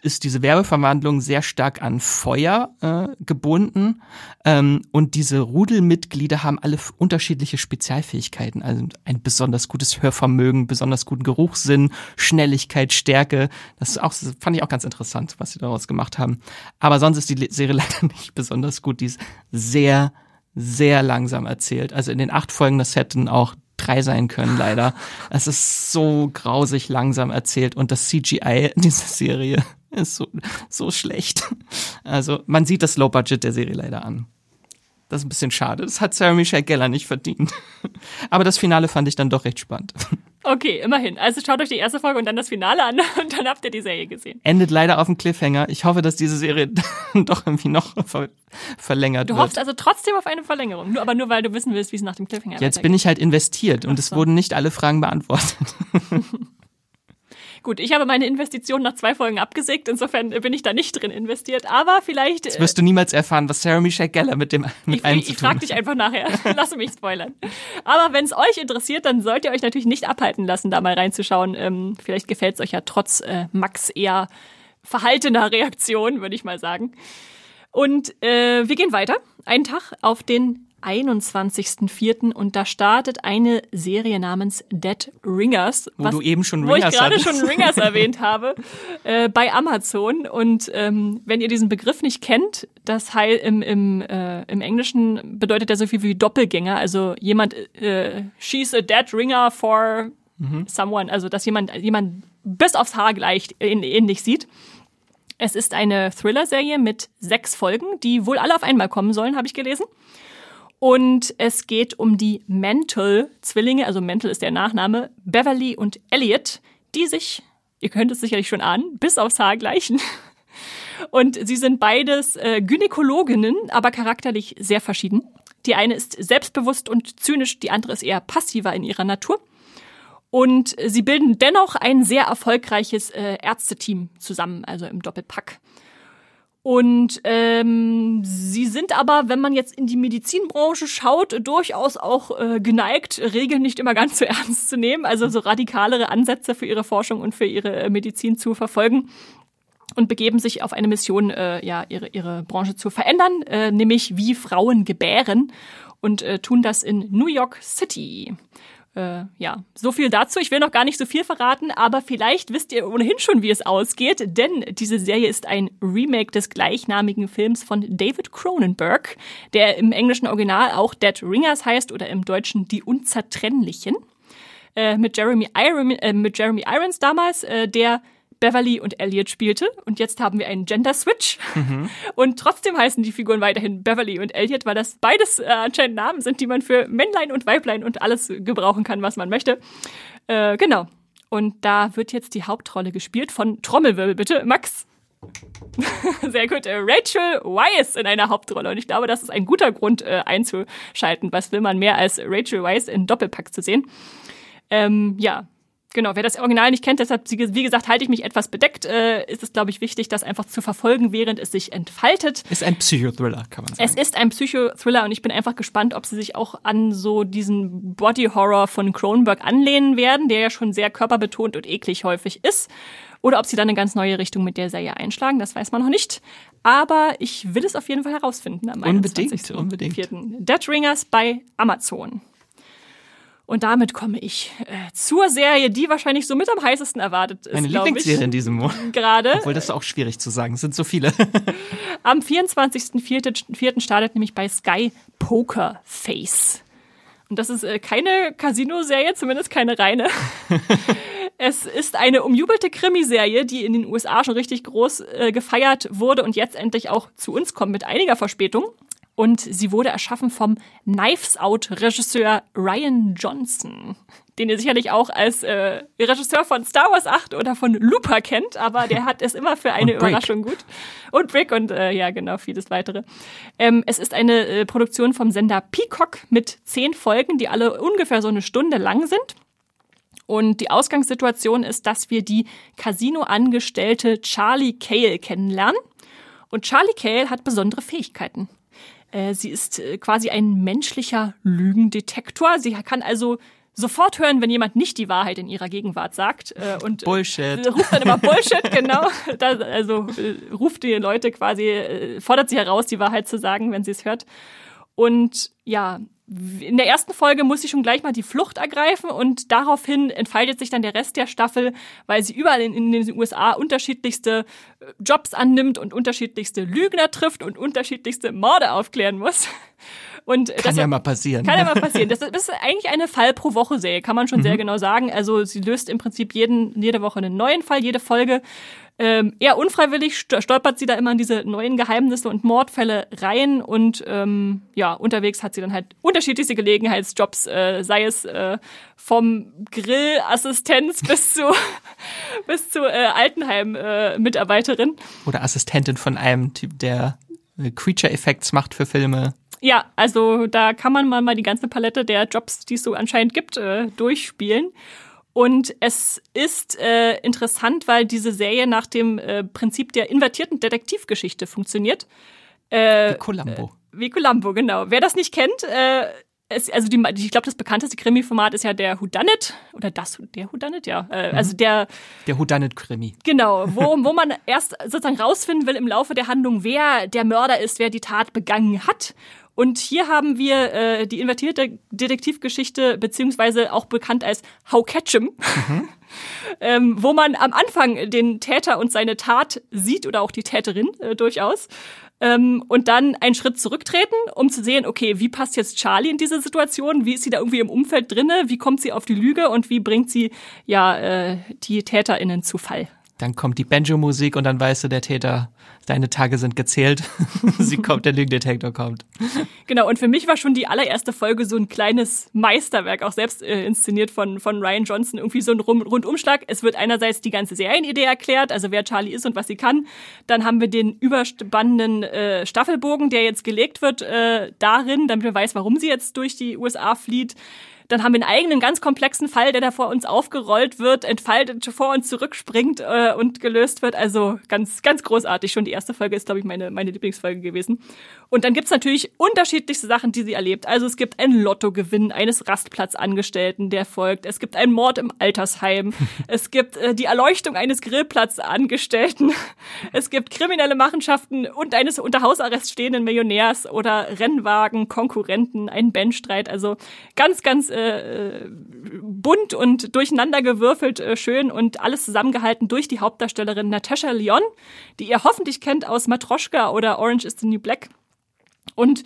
ist diese Werbeverwandlung sehr stark an Feuer äh, gebunden ähm, und diese Rudelmitglieder haben alle unterschiedliche Spezialfähigkeiten, also ein besonders gutes Hörvermögen, besonders guten Geruchssinn, Schnelligkeit, Stärke. Das ist auch das fand ich auch ganz interessant, was sie daraus gemacht haben. Aber sonst ist die Serie [LAUGHS] leider nicht besonders gut. Die ist sehr sehr langsam erzählt. Also in den acht Folgen, das hätten auch drei sein können, leider. [LAUGHS] Es ist so grausig langsam erzählt und das CGI in dieser Serie [LAUGHS] ist so, so schlecht. Also man sieht das Low Budget der Serie leider an. Das ist ein bisschen schade. Das hat Sarah Michelle Geller nicht verdient. [LAUGHS] Aber das Finale fand ich dann doch recht spannend. [LAUGHS] Okay, immerhin. Also schaut euch die erste Folge und dann das Finale an und dann habt ihr die Serie gesehen. Endet leider auf dem Cliffhanger. Ich hoffe, dass diese Serie doch irgendwie noch ver verlängert du wird. Du hoffst also trotzdem auf eine Verlängerung, nur, aber nur weil du wissen willst, wie es nach dem Cliffhanger Jetzt bin ich halt investiert und so. es wurden nicht alle Fragen beantwortet. Gut, ich habe meine Investition nach zwei Folgen abgesägt, insofern bin ich da nicht drin investiert, aber vielleicht. Jetzt wirst du niemals erfahren, was Sarah Michelle Geller mit dem mit ich, einem ich, zu tun Ich frage dich einfach nachher. [LAUGHS] [LAUGHS] Lass mich spoilern. Aber wenn es euch interessiert, dann sollt ihr euch natürlich nicht abhalten lassen, da mal reinzuschauen. Ähm, vielleicht gefällt es euch ja trotz äh, Max eher verhaltener Reaktion, würde ich mal sagen. Und äh, wir gehen weiter. Einen Tag auf den 21.04. und da startet eine Serie namens Dead Ringers. Wo was, du eben schon Ringers Wo ich gerade schon Ringers [LAUGHS] erwähnt habe, äh, bei Amazon. Und ähm, wenn ihr diesen Begriff nicht kennt, das heißt im, im, äh, im Englischen bedeutet er so viel wie Doppelgänger. Also jemand, äh, she's a dead ringer for mhm. someone. Also dass jemand, jemand bis aufs Haar gleich ähnlich sieht. Es ist eine Thriller-Serie mit sechs Folgen, die wohl alle auf einmal kommen sollen, habe ich gelesen. Und es geht um die Mental-Zwillinge, also Mental ist der Nachname, Beverly und Elliot, die sich, ihr könnt es sicherlich schon ahnen, bis aufs Haar gleichen. [LAUGHS] Und sie sind beides äh, Gynäkologinnen, aber charakterlich sehr verschieden. Die eine ist selbstbewusst und zynisch, die andere ist eher passiver in ihrer Natur. Und sie bilden dennoch ein sehr erfolgreiches äh, Ärzteteam zusammen, also im Doppelpack. Und ähm, sie sind aber, wenn man jetzt in die Medizinbranche schaut, durchaus auch äh, geneigt, Regeln nicht immer ganz so [LAUGHS] ernst zu nehmen, also so radikalere Ansätze für ihre Forschung und für ihre äh, Medizin zu verfolgen und begeben sich auf eine Mission, äh, ja, ihre, ihre Branche zu verändern, äh, nämlich wie Frauen gebären und äh, tun das in New York City. Äh, ja, so viel dazu. Ich will noch gar nicht so viel verraten, aber vielleicht wisst ihr ohnehin schon, wie es ausgeht, denn diese Serie ist ein Remake des gleichnamigen Films von David Cronenberg, der im englischen Original auch Dead Ringers heißt oder im Deutschen Die Unzertrennlichen. Äh, mit, Jeremy Iron, äh, mit Jeremy Irons damals, äh, der Beverly und Elliot spielte. Und jetzt haben wir einen Gender-Switch. Mhm. Und trotzdem heißen die Figuren weiterhin Beverly und Elliot, weil das beides äh, anscheinend Namen sind, die man für Männlein und Weiblein und alles gebrauchen kann, was man möchte. Äh, genau. Und da wird jetzt die Hauptrolle gespielt von Trommelwirbel, bitte, Max. [LAUGHS] Sehr gut. Äh, Rachel Weisz in einer Hauptrolle. Und ich glaube, das ist ein guter Grund äh, einzuschalten. Was will man mehr als Rachel Weisz in Doppelpack zu sehen? Ähm, ja, Genau, wer das Original nicht kennt, deshalb, wie gesagt, halte ich mich etwas bedeckt, äh, ist es, glaube ich, wichtig, das einfach zu verfolgen, während es sich entfaltet. Ist ein Psychothriller, kann man sagen. Es ist ein Psychothriller und ich bin einfach gespannt, ob sie sich auch an so diesen Body Horror von Cronenberg anlehnen werden, der ja schon sehr körperbetont und eklig häufig ist. Oder ob sie dann eine ganz neue Richtung mit der Serie einschlagen, das weiß man noch nicht. Aber ich will es auf jeden Fall herausfinden am unbedingt, 21. Unbedingt. 4. Dead Ringers bei Amazon. Und damit komme ich äh, zur Serie, die wahrscheinlich so mit am heißesten erwartet ist. Meine Lieblingsserie in diesem Monat. [LAUGHS] Gerade. Obwohl das ist auch schwierig zu sagen, es sind so viele. [LAUGHS] am 24.04. startet nämlich bei Sky Poker Face. Und das ist äh, keine Casino-Serie, zumindest keine reine. [LAUGHS] es ist eine umjubelte Krimiserie, die in den USA schon richtig groß äh, gefeiert wurde und jetzt endlich auch zu uns kommt mit einiger Verspätung und sie wurde erschaffen vom Knives Out-Regisseur Ryan Johnson, den ihr sicherlich auch als äh, Regisseur von Star Wars 8 oder von Looper kennt, aber der hat es immer für eine Überraschung gut. Und Brick und äh, ja, genau, vieles weitere. Ähm, es ist eine äh, Produktion vom Sender Peacock mit zehn Folgen, die alle ungefähr so eine Stunde lang sind. Und die Ausgangssituation ist, dass wir die Casino-Angestellte Charlie Cale kennenlernen. Und Charlie Cale hat besondere Fähigkeiten. Äh, sie ist äh, quasi ein menschlicher Lügendetektor. Sie kann also sofort hören, wenn jemand nicht die Wahrheit in ihrer Gegenwart sagt. Äh, und Bullshit. ruft dann immer Bullshit, [LAUGHS] genau. Also ruft die Leute quasi, fordert sie heraus, die Wahrheit zu sagen, wenn sie es hört. Und ja, in der ersten Folge muss sie schon gleich mal die Flucht ergreifen und daraufhin entfaltet sich dann der Rest der Staffel, weil sie überall in, in, den USA unterschiedlichste äh, Jobs annimmt und unterschiedlichste Lügner trifft und unterschiedlichste Morde aufklären muss. [LAUGHS] Und kann das, ja mal passieren. Kann ja mal [LAUGHS] passieren. Das, ist eigentlich eine Fall pro Woche Serie, kann man schon mhm. sehr genau sagen. Also sie löst im Prinzip jeden, jede Woche einen neuen Fall, jede Folge ähm, eher unfreiwillig stolpert sie da immer in diese neuen Geheimnisse und Mordfälle rein und ähm, ja, unterwegs hat sie dann halt unterschiedlichste Gelegenheitsjobs, äh, sei es äh, vom Grillassistenz [LAUGHS] bis zu bis zu äh, Altenheim-Mitarbeiterin. Äh, Oder Assistentin von einem Typ, der äh, Creature Effects macht für Filme. Ja, also da kann man mal, mal die ganze Palette der Jobs, die es so anscheinend gibt, äh, durchspielen. Und es ist äh, interessant, weil diese Serie nach dem äh, Prinzip der invertierten Detektivgeschichte funktioniert. Äh, wie Columbo. Äh, wie Columbo, genau. Wer das nicht kennt, äh, es, also die, ich glaube, das bekannteste Krimi-Format ist ja der Whodunit oder das der Whodunit, ja. Äh, mhm. Also der der Whodunit-Krimi. Genau, wo, [LAUGHS] wo man erst sozusagen rausfinden will im Laufe der Handlung, wer der Mörder ist, wer die Tat begangen hat. Und hier haben wir äh, die invertierte Detektivgeschichte, beziehungsweise auch bekannt als How Catch 'em, mhm. [LAUGHS] ähm, wo man am Anfang den Täter und seine Tat sieht oder auch die Täterin äh, durchaus. Ähm, und dann einen Schritt zurücktreten, um zu sehen, okay, wie passt jetzt Charlie in diese Situation? Wie ist sie da irgendwie im Umfeld drinne? Wie kommt sie auf die Lüge und wie bringt sie ja äh, die TäterInnen zu Fall? Dann kommt die Banjo-Musik und dann weißt du, der Täter, deine Tage sind gezählt. [LAUGHS] Sie kommt, der Lügendetektor kommt. Genau, und für mich war schon die allererste Folge so ein kleines Meisterwerk, auch selbst äh, inszeniert von, von Ryan Johnson. Irgendwie so ein Rundumschlag. Es wird einerseits die ganze Serienidee erklärt, also wer Charlie ist und was sie kann. Dann haben wir den überspannenden äh, Staffelbogen, der jetzt gelegt wird äh, darin, damit man weiß, warum sie jetzt durch die USA flieht Dann haben wir einen eigenen ganz komplexen Fall, der da vor uns aufgerollt wird, entfaltet, vor uns zurückspringt äh, und gelöst wird. Also ganz, ganz großartig. Schon die erste Folge ist, glaube ich, meine, meine Lieblingsfolge gewesen. Und dann gibt's natürlich unterschiedlichste Sachen, die sie erlebt. Also es gibt ein Lottogewinn eines Rastplatzangestellten, der folgt. Es gibt einen Mord im Altersheim. [LAUGHS] es gibt äh, die Erleuchtung eines Grillplatzangestellten. [LAUGHS] es gibt kriminelle Machenschaften und eines unter Hausarrest stehenden Millionärs oder Rennwagen, Konkurrenten, einen Bandstreit. Also ganz, ganz äh, bunt und durcheinander gewürfelt, äh, schön und alles zusammengehalten durch die Hauptdarstellerin Natasha Lyon, die ihr hoffentlich kennt aus Matroschka oder Orange is the New Black. Und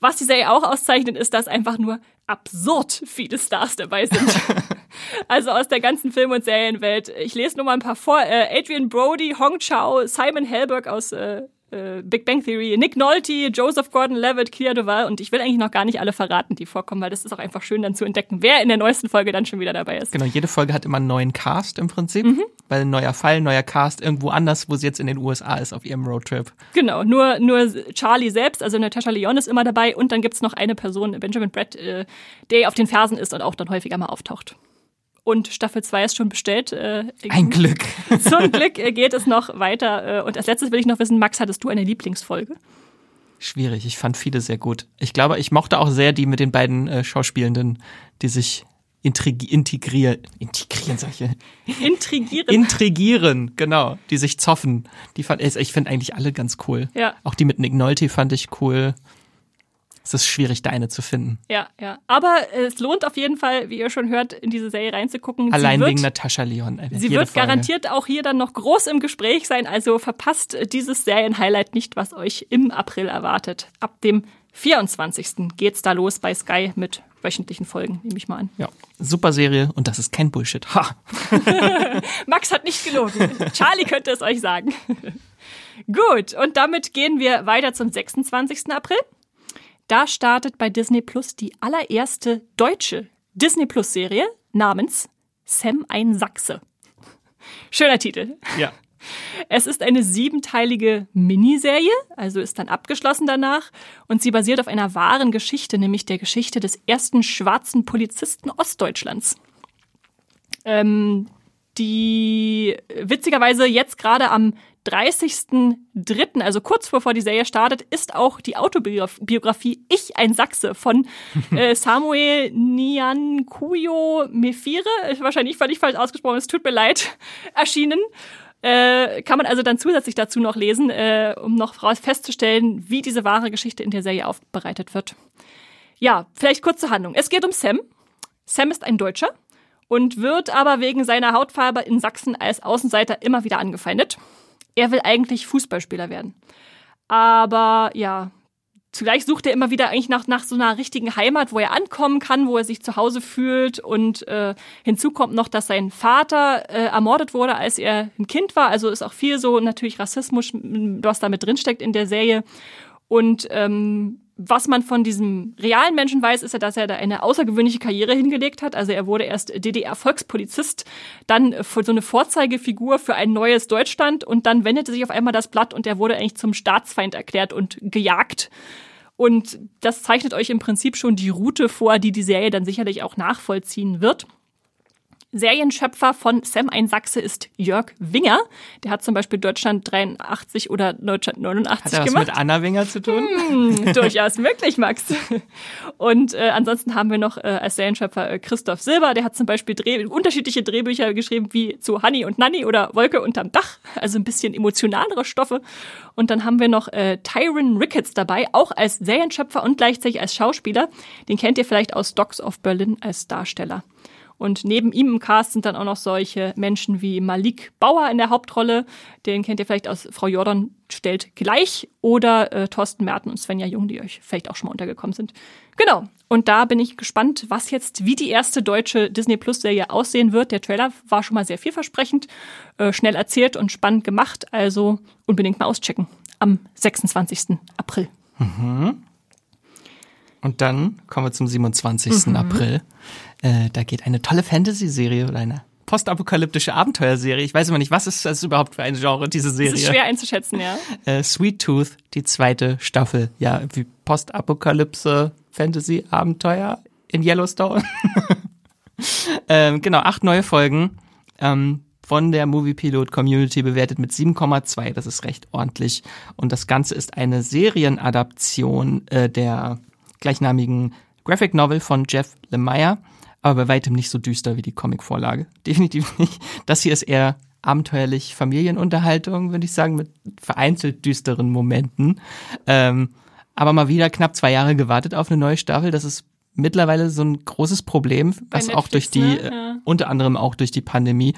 was die Serie auch auszeichnet, ist, dass einfach nur absurd viele Stars dabei sind. [LAUGHS] also aus der ganzen Film- und Serienwelt. Ich lese nur mal ein paar vor. Äh, Adrian Brody, Hong Chao, Simon Helberg aus äh, äh, Big Bang Theory, Nick Nolte, Joseph Gordon-Levitt, Clea Duval und ich will eigentlich noch gar nicht alle verraten, die vorkommen, weil das ist auch einfach schön dann zu entdecken, wer in der neuesten Folge dann schon wieder dabei ist. Genau, jede Folge hat immer einen neuen Cast im Prinzip, mhm. weil ein neuer Fall, neuer Cast irgendwo anders, wo sie jetzt in den USA ist auf ihrem Roadtrip. Genau, nur nur Charlie selbst, also Natasha Leon ist immer dabei und dann gibt's noch eine Person, Benjamin Brett, äh, der auf den Fersen ist und auch dann häufiger mal auftaucht. Und Staffel 2 ist schon bestellt. Äh, Ein Glück. [LAUGHS] Zum Glück äh, geht es noch weiter. Äh, und als letztes will ich noch wissen, Max, hattest du eine Lieblingsfolge? Schwierig, ich fand viele sehr gut. Ich glaube, ich mochte auch sehr die mit den beiden äh, Schauspielenden, die sich integrieren, integrieren solche. Intrigieren. Intrigieren, genau, die sich zoffen. Die fand ich finde eigentlich alle ganz cool. Ja. Auch die mit Nick Nolte fand ich cool es ist schwierig, da eine zu finden. Ja, ja. Aber es lohnt auf jeden Fall, wie ihr schon hört, in diese Serie reinzugucken. Allein wird, wegen Natascha Leon. Sie wird Folge. garantiert auch hier dann noch groß im Gespräch sein, also verpasst dieses Serienhighlight nicht, was euch im April erwartet. Ab dem 24. geht's da los bei Sky mit wöchentlichen Folgen, nehme ich mal an. Ja, super Serie und das ist kein Bullshit. Ha! [LAUGHS] Max hat nicht gelogen. Charlie könnte es euch sagen. [LAUGHS] Gut, und damit gehen wir weiter zum 26. April. Da startet bei Disney Plus die allererste deutsche Disney Plus Serie namens Sam ein Sachse. Schöner Titel. Ja. Es ist eine siebenteilige Miniserie, also ist dann abgeschlossen danach und sie basiert auf einer wahren Geschichte, nämlich der Geschichte des ersten schwarzen Polizisten Ostdeutschlands. Ähm, die witzigerweise jetzt gerade am 30.03., also kurz bevor die Serie startet, ist auch die Autobiografie Ich ein Sachse von [LAUGHS] äh, Samuel Niankuyo Mefire, wahrscheinlich völlig falsch ausgesprochen, es tut mir leid, [LAUGHS] erschienen. Äh, kann man also dann zusätzlich dazu noch lesen, äh, um noch festzustellen, wie diese wahre Geschichte in der Serie aufbereitet wird. Ja, vielleicht kurz zur Handlung. Es geht um Sam. Sam ist ein Deutscher und wird aber wegen seiner Hautfarbe in Sachsen als Außenseiter immer wieder angefeindet er will eigentlich Fußballspieler werden. Aber ja, zugleich sucht er immer wieder eigentlich nach, nach so einer richtigen Heimat, wo er ankommen kann, wo er sich zu Hause fühlt. Und äh, hinzu kommt noch, dass sein Vater äh, ermordet wurde, als er ein Kind war. Also ist auch viel so natürlich Rassismus, was da mit drinsteckt in der Serie. Und ähm, was man von diesem realen Menschen weiß, ist ja, dass er da eine außergewöhnliche Karriere hingelegt hat. Also er wurde erst DDR-Volkspolizist, dann so eine Vorzeigefigur für ein neues Deutschland und dann wendete sich auf einmal das Blatt und er wurde eigentlich zum Staatsfeind erklärt und gejagt. Und das zeichnet euch im Prinzip schon die Route vor, die die Serie dann sicherlich auch nachvollziehen wird. Serienschöpfer von Sam ein Sachse ist Jörg Winger. Der hat zum Beispiel Deutschland 83 oder Deutschland 89 hat er gemacht. was mit Anna Winger zu tun? Hm, [LAUGHS] durchaus möglich, Max. Und äh, ansonsten haben wir noch äh, als Serienschöpfer äh, Christoph Silber. Der hat zum Beispiel Dreh unterschiedliche Drehbücher geschrieben wie zu Honey und Nanny oder Wolke unterm Dach. Also ein bisschen emotionalere Stoffe. Und dann haben wir noch äh, Tyron Ricketts dabei, auch als Serienschöpfer und gleichzeitig als Schauspieler. Den kennt ihr vielleicht aus Dogs of Berlin als Darsteller. Und neben ihm im Cast sind dann auch noch solche Menschen wie Malik Bauer in der Hauptrolle. Den kennt ihr vielleicht aus Frau Jordan stellt gleich. Oder äh, Thorsten Merten und Svenja Jung, die euch vielleicht auch schon mal untergekommen sind. Genau. Und da bin ich gespannt, was jetzt wie die erste deutsche Disney Plus Serie aussehen wird. Der Trailer war schon mal sehr vielversprechend, äh, schnell erzählt und spannend gemacht. Also unbedingt mal auschecken. Am 26. April. Mhm. Und dann kommen wir zum 27. Mhm. April. Äh, da geht eine tolle Fantasy-Serie oder eine postapokalyptische Abenteuerserie. Ich weiß immer nicht, was ist das überhaupt für ein Genre, diese Serie? Das ist schwer einzuschätzen, ja. [LAUGHS] Äh, Sweet Tooth, die zweite Staffel. Ja, wie Postapokalypse, Fantasy, Abenteuer in Yellowstone. [LAUGHS] ähm, genau, acht neue Folgen. Ähm, von der Movie Pilot Community bewertet mit 7,2. Das ist recht ordentlich. Und das Ganze ist eine Serienadaption äh, der gleichnamigen Graphic Novel von Jeff Lemire, aber bei weitem nicht so düster wie die Comicvorlage. [LAUGHS] Definitiv nicht. Das hier ist eher abenteuerlich Familienunterhaltung, würde ich sagen, mit vereinzelt düsteren Momenten. Ähm, aber mal wieder knapp zwei Jahre gewartet auf eine neue Staffel. Das ist mittlerweile so ein großes Problem, was Netflix, auch durch die, ne? ja. äh, unter anderem auch durch die Pandemie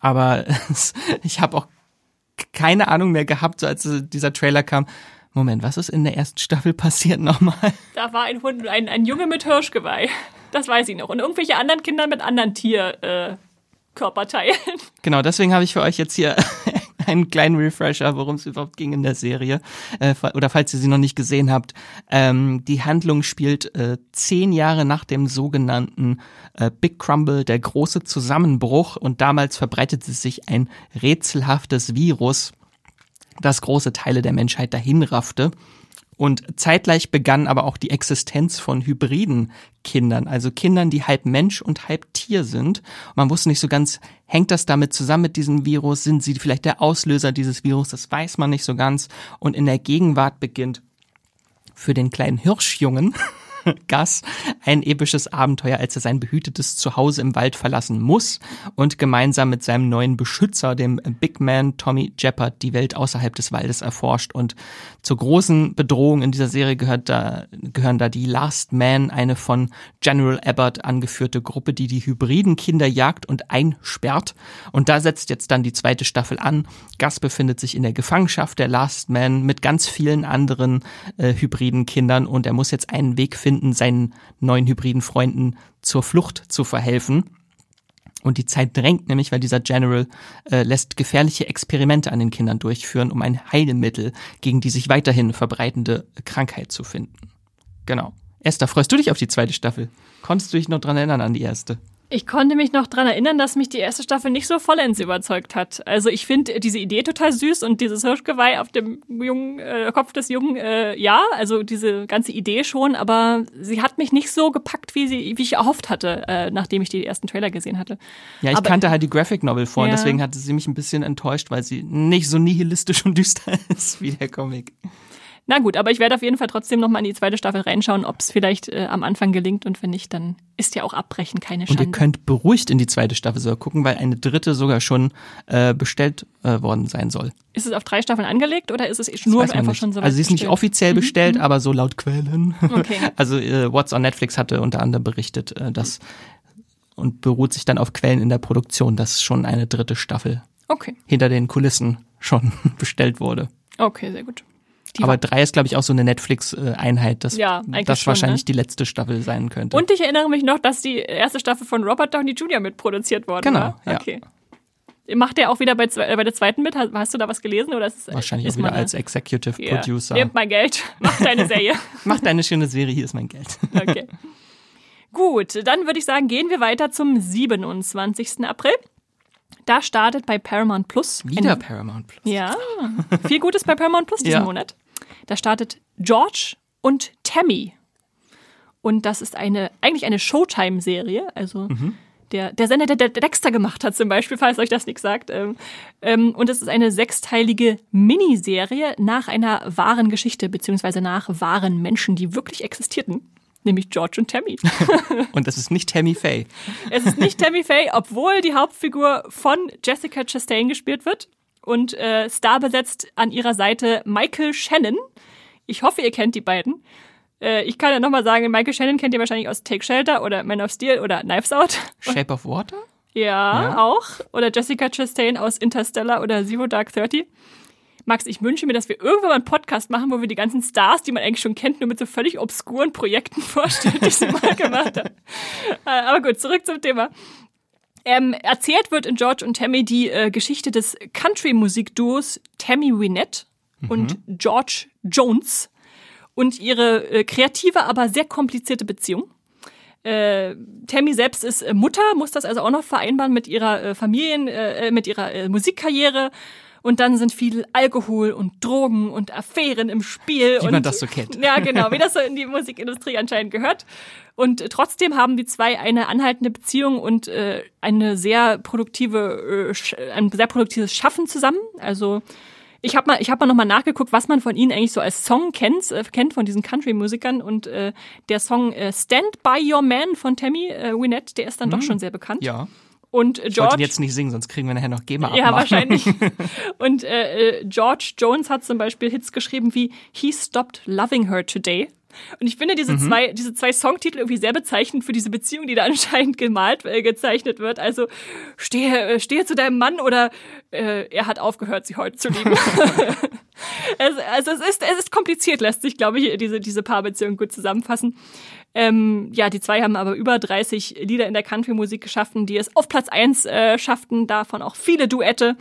aber [LAUGHS] ich habe auch keine Ahnung mehr gehabt, so als dieser Trailer kam. Moment, was ist in der ersten Staffel passiert nochmal? Da war ein Hund, ein, ein Junge mit Hirschgeweih. Das weiß ich noch. Und irgendwelche anderen Kinder mit anderen Tierkörperteilen. Äh, [LAUGHS] genau, deswegen habe ich für euch jetzt hier [LAUGHS] einen kleinen Refresher, worum es überhaupt ging in der Serie. Äh, oder falls ihr sie noch nicht gesehen habt. Ähm, die Handlung spielt äh, zehn Jahre nach dem sogenannten äh, Big Crumble, der große Zusammenbruch. Und damals verbreitete sich ein rätselhaftes Virus, das große Teile der Menschheit dahinraffte. Und zeitgleich begann aber auch die Existenz von hybriden Kindern, also Kindern, die halb Mensch und halb Tier sind. Und man wusste nicht so ganz, hängt das damit zusammen mit diesem Virus? Sind sie vielleicht der Auslöser dieses Virus? Das weiß man nicht so ganz. Und in der Gegenwart beginnt für den kleinen Hirschjungen [LAUGHS] Gas ein episches Abenteuer, als er sein behütetes Zuhause im Wald verlassen muss und gemeinsam mit seinem neuen Beschützer, dem Big Man Tommy Jeppard, die Welt außerhalb des Waldes erforscht. Und zur großen Bedrohung in dieser Serie gehört da, gehören da die Last Man, eine von General Abbott angeführte Gruppe, die die hybriden Kinder jagt und einsperrt. Und da setzt jetzt dann die zweite Staffel an. Gas befindet sich in der Gefangenschaft der Last Man mit ganz vielen anderen äh, hybriden Kindern und er muss jetzt einen Weg finden, finden, seinen neuen hybriden Freunden zur Flucht zu verhelfen. Und die Zeit drängt nämlich, weil dieser General äh, lässt gefährliche Experimente an den Kindern durchführen, um ein Heilmittel gegen die sich weiterhin verbreitende Krankheit zu finden. Genau. Esther, freust du dich auf die zweite Staffel? Konntest du dich noch dran erinnern an die erste? Ich konnte mich noch dran erinnern, dass mich die erste Staffel nicht so vollends überzeugt hat. Also ich finde diese Idee total süß und dieses Hirschgeweih auf dem jungen äh, Kopf des Jungen, äh, ja, also diese ganze Idee schon, aber sie hat mich nicht so gepackt, wie sie, wie ich erhofft hatte, äh, nachdem ich die ersten Trailer gesehen hatte. Ja, ich aber, kannte halt die Graphic Novel vor ja. und deswegen hatte sie mich ein bisschen enttäuscht, weil sie nicht so nihilistisch [LAUGHS] und düster ist wie der Comic. Na gut, aber ich werde auf jeden Fall trotzdem noch mal in die zweite Staffel reinschauen, ob es vielleicht äh, am Anfang gelingt und wenn nicht, dann ist ja auch Abbrechen keine Schande. Und ihr könnt beruhigt in die zweite Staffel sogar gucken, weil eine dritte sogar schon äh, bestellt äh, worden sein soll. Ist es auf drei Staffeln angelegt oder ist es nur einfach nicht. schon so? Also sie ist bestellt? nicht offiziell bestellt, mhm. aber so laut Quellen. Okay. [LAUGHS] Also äh, What's on Netflix hatte unter anderem berichtet, äh, dass und beruht sich dann auf Quellen in der Produktion, dass schon eine dritte Staffel okay. hinter den Kulissen schon [LAUGHS] bestellt wurde. Okay, sehr gut. Die Aber drei ist, glaube ich, auch so eine Netflix-Einheit, dass ja, das schon, wahrscheinlich ne? die letzte Staffel sein könnte. Und ich erinnere mich noch, dass die erste Staffel von Robert Downey Jr. mitproduziert worden genau, war. Genau, okay. Ja. Macht der auch wieder bei, äh, bei der zweiten mit? Hast, hast, du da was gelesen? Oder ist, Wahrscheinlich ist auch wieder als Executive yeah. Producer. Nehmt mein Geld, [LAUGHS] mach deine Serie. [LAUGHS] mach deine schöne Serie, hier ist mein Geld. [LAUGHS] okay. Gut, dann würde ich sagen, gehen wir weiter zum 27. April. Da startet bei Paramount Plus. Wieder Paramount Plus. Ja, viel Gutes bei Paramount Plus diesen ja. Monat. Da startet George und Tammy. Und das ist eine, eigentlich eine Showtime-Serie. Also mhm. der, der Sender, der, der Dexter gemacht hat zum Beispiel, falls euch das nichts sagt. Ähm, ähm, und es ist eine sechsteilige Miniserie nach einer wahren Geschichte, beziehungsweise nach wahren Menschen, die wirklich existierten nämlich George und Tammy. [LAUGHS] und das ist nicht Tammy Faye. Es ist nicht Tammy Faye, obwohl die Hauptfigur von Jessica Chastain gespielt wird und äh, Star besetzt an ihrer Seite Michael Shannon. Ich hoffe, ihr kennt die beiden. Äh, ich kann ja nochmal sagen, Michael Shannon kennt ihr wahrscheinlich aus Take Shelter oder Man of Steel oder Knives Out. Shape of Water? Ja, ja, auch. Oder Jessica Chastain aus Interstellar oder Zero Dark Thirty. Max, ich wünsche mir, dass wir irgendwann mal einen Podcast machen, wo wir die ganzen Stars, die man eigentlich schon kennt, nur mit so völlig obskuren Projekten [LAUGHS] vorstellen, die sie mal gemacht haben. Äh, aber gut, zurück zum Thema. Ähm, erzählt wird in George und Tammy die äh, Geschichte des Country-Musikduos Tammy Wynette mhm. und George Jones und ihre äh, kreative, aber sehr komplizierte Beziehung. Äh, Tammy selbst ist Mutter, muss das also auch noch vereinbaren mit ihrer äh, Familien, äh, mit ihrer äh, Musikkarriere und dann sind viel Alkohol und Drogen und Affären im Spiel. Wie und, man das so kennt. Ja, genau, wie das so in die Musikindustrie anscheinend gehört. Und trotzdem haben die zwei eine anhaltende Beziehung und äh, eine sehr produktive, äh, ein sehr produktives Schaffen zusammen. Also ich habe mal, ich habe mal noch mal nachgeguckt, was man von ihnen eigentlich so als Song kennt, äh, kennt von diesen Country-Musikern und äh, der Song äh, Stand by Your Man von Tammy äh, Wynette, der ist dann doch schon sehr bekannt. Ja. Und Ich wollte George jetzt nicht singen, sonst kriegen wir nachher noch GEMA ja, wahrscheinlich. [LAUGHS] Und äh, äh, George Jones hat zum Beispiel Hits geschrieben wie He Stopped Loving Her Today. Und ich finde diese zwei, diese zwei Songtitel irgendwie sehr bezeichnend für diese Beziehung, die da [LAUGHS] anscheinend gemalt, äh, gezeichnet wird. Also stehe, äh, stehe zu deinem Mann oder äh, er hat aufgehört, sie heute zu lieben. [LAUGHS] es, also es ist, es ist kompliziert, lässt sich, glaube ich, diese, diese Paarbeziehung gut zusammenfassen. Ähm, ja, die zwei haben aber über 30 Lieder in der Country-Musik geschaffen, die es auf Platz eins äh, schafften, davon auch viele Duette.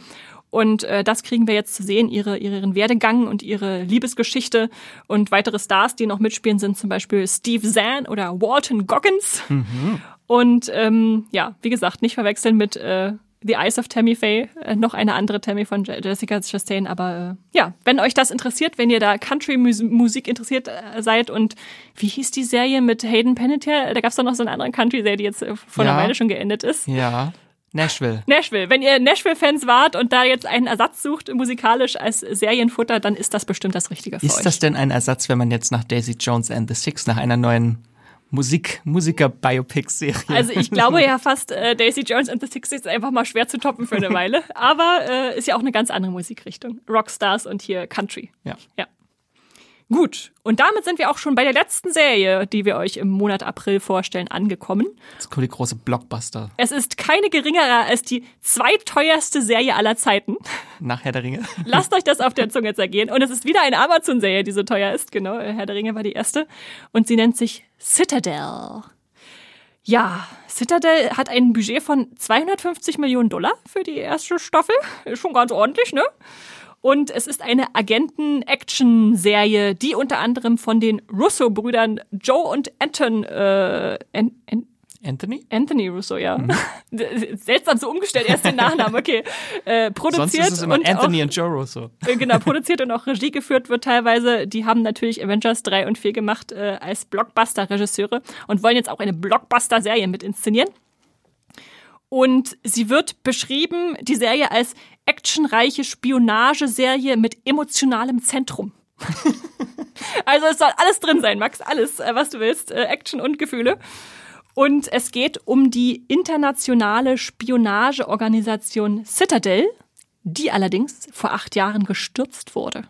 Und äh, das kriegen wir jetzt zu sehen, ihre, ihren Werdegang und ihre Liebesgeschichte. Und weitere Stars, die noch mitspielen, sind zum Beispiel Steve Zahn oder Walton Goggins. Und ähm, ja, wie gesagt, nicht verwechseln mit äh, The Eyes of Tammy Faye, äh, noch eine andere Tammy von Je- Jessica Chastain. Aber äh, ja, wenn euch das interessiert, wenn ihr da Country-Musik interessiert äh, seid und wie hieß die Serie mit Hayden Panettiere? Da gab es doch noch so eine andere Country-Serie, die jetzt äh, vor einer Ja. Weile schon geendet ist. Ja. Nashville. Nashville. Wenn ihr Nashville-Fans wart und da jetzt einen Ersatz sucht, musikalisch als Serienfutter, dann ist das bestimmt das Richtige für Ist euch. das denn ein Ersatz, wenn man jetzt nach Daisy Jones and the Six, nach einer neuen Musik, Musiker-Biopic-Serie. also ich glaube [LAUGHS] ja fast, äh, Daisy Jones and the Six ist einfach mal schwer zu toppen für eine Weile. [LAUGHS] Aber äh, ist ja auch eine ganz andere Musikrichtung. Rockstars und hier Country. Ja. Ja. Gut, und damit sind wir auch schon bei der letzten Serie, die wir euch im Monat April vorstellen, angekommen. Das kommt die große Blockbuster. Es ist keine geringere als die zweiteuerste Serie aller Zeiten. Nach Herr der Ringe. [LAUGHS] Lasst euch das auf der Zunge zergehen. Und es ist wieder eine Amazon-Serie, die so teuer ist. Genau, Herr der Ringe war die erste. Und sie nennt sich Citadel. Ja, Citadel hat ein Budget von 250 Millionen Dollar für die erste Staffel. Ist schon ganz ordentlich, ne? Und es ist eine Agenten-Action-Serie, die unter anderem von den Russo-Brüdern Joe und Anton, äh, An An Anthony? Anthony Russo, ja. [LAUGHS] Seltsam so umgestellt, erst den Nachnamen, okay. Äh, Sonst produziert ist es immer und Anthony auch, und Joe Russo. [LAUGHS] äh, genau, produziert und auch Regie geführt wird teilweise. Die haben natürlich Avengers 3 und 4 gemacht äh, als Blockbuster-Regisseure und wollen jetzt auch eine Blockbuster-Serie mit inszenieren. Und sie wird beschrieben, die Serie, als actionreiche Spionageserie mit emotionalem Zentrum. [LAUGHS] also es soll alles drin sein, Max, alles, äh, was du willst, äh, Action und Gefühle. Und es geht um die internationale Spionageorganisation Citadel, die allerdings vor acht Jahren gestürzt wurde.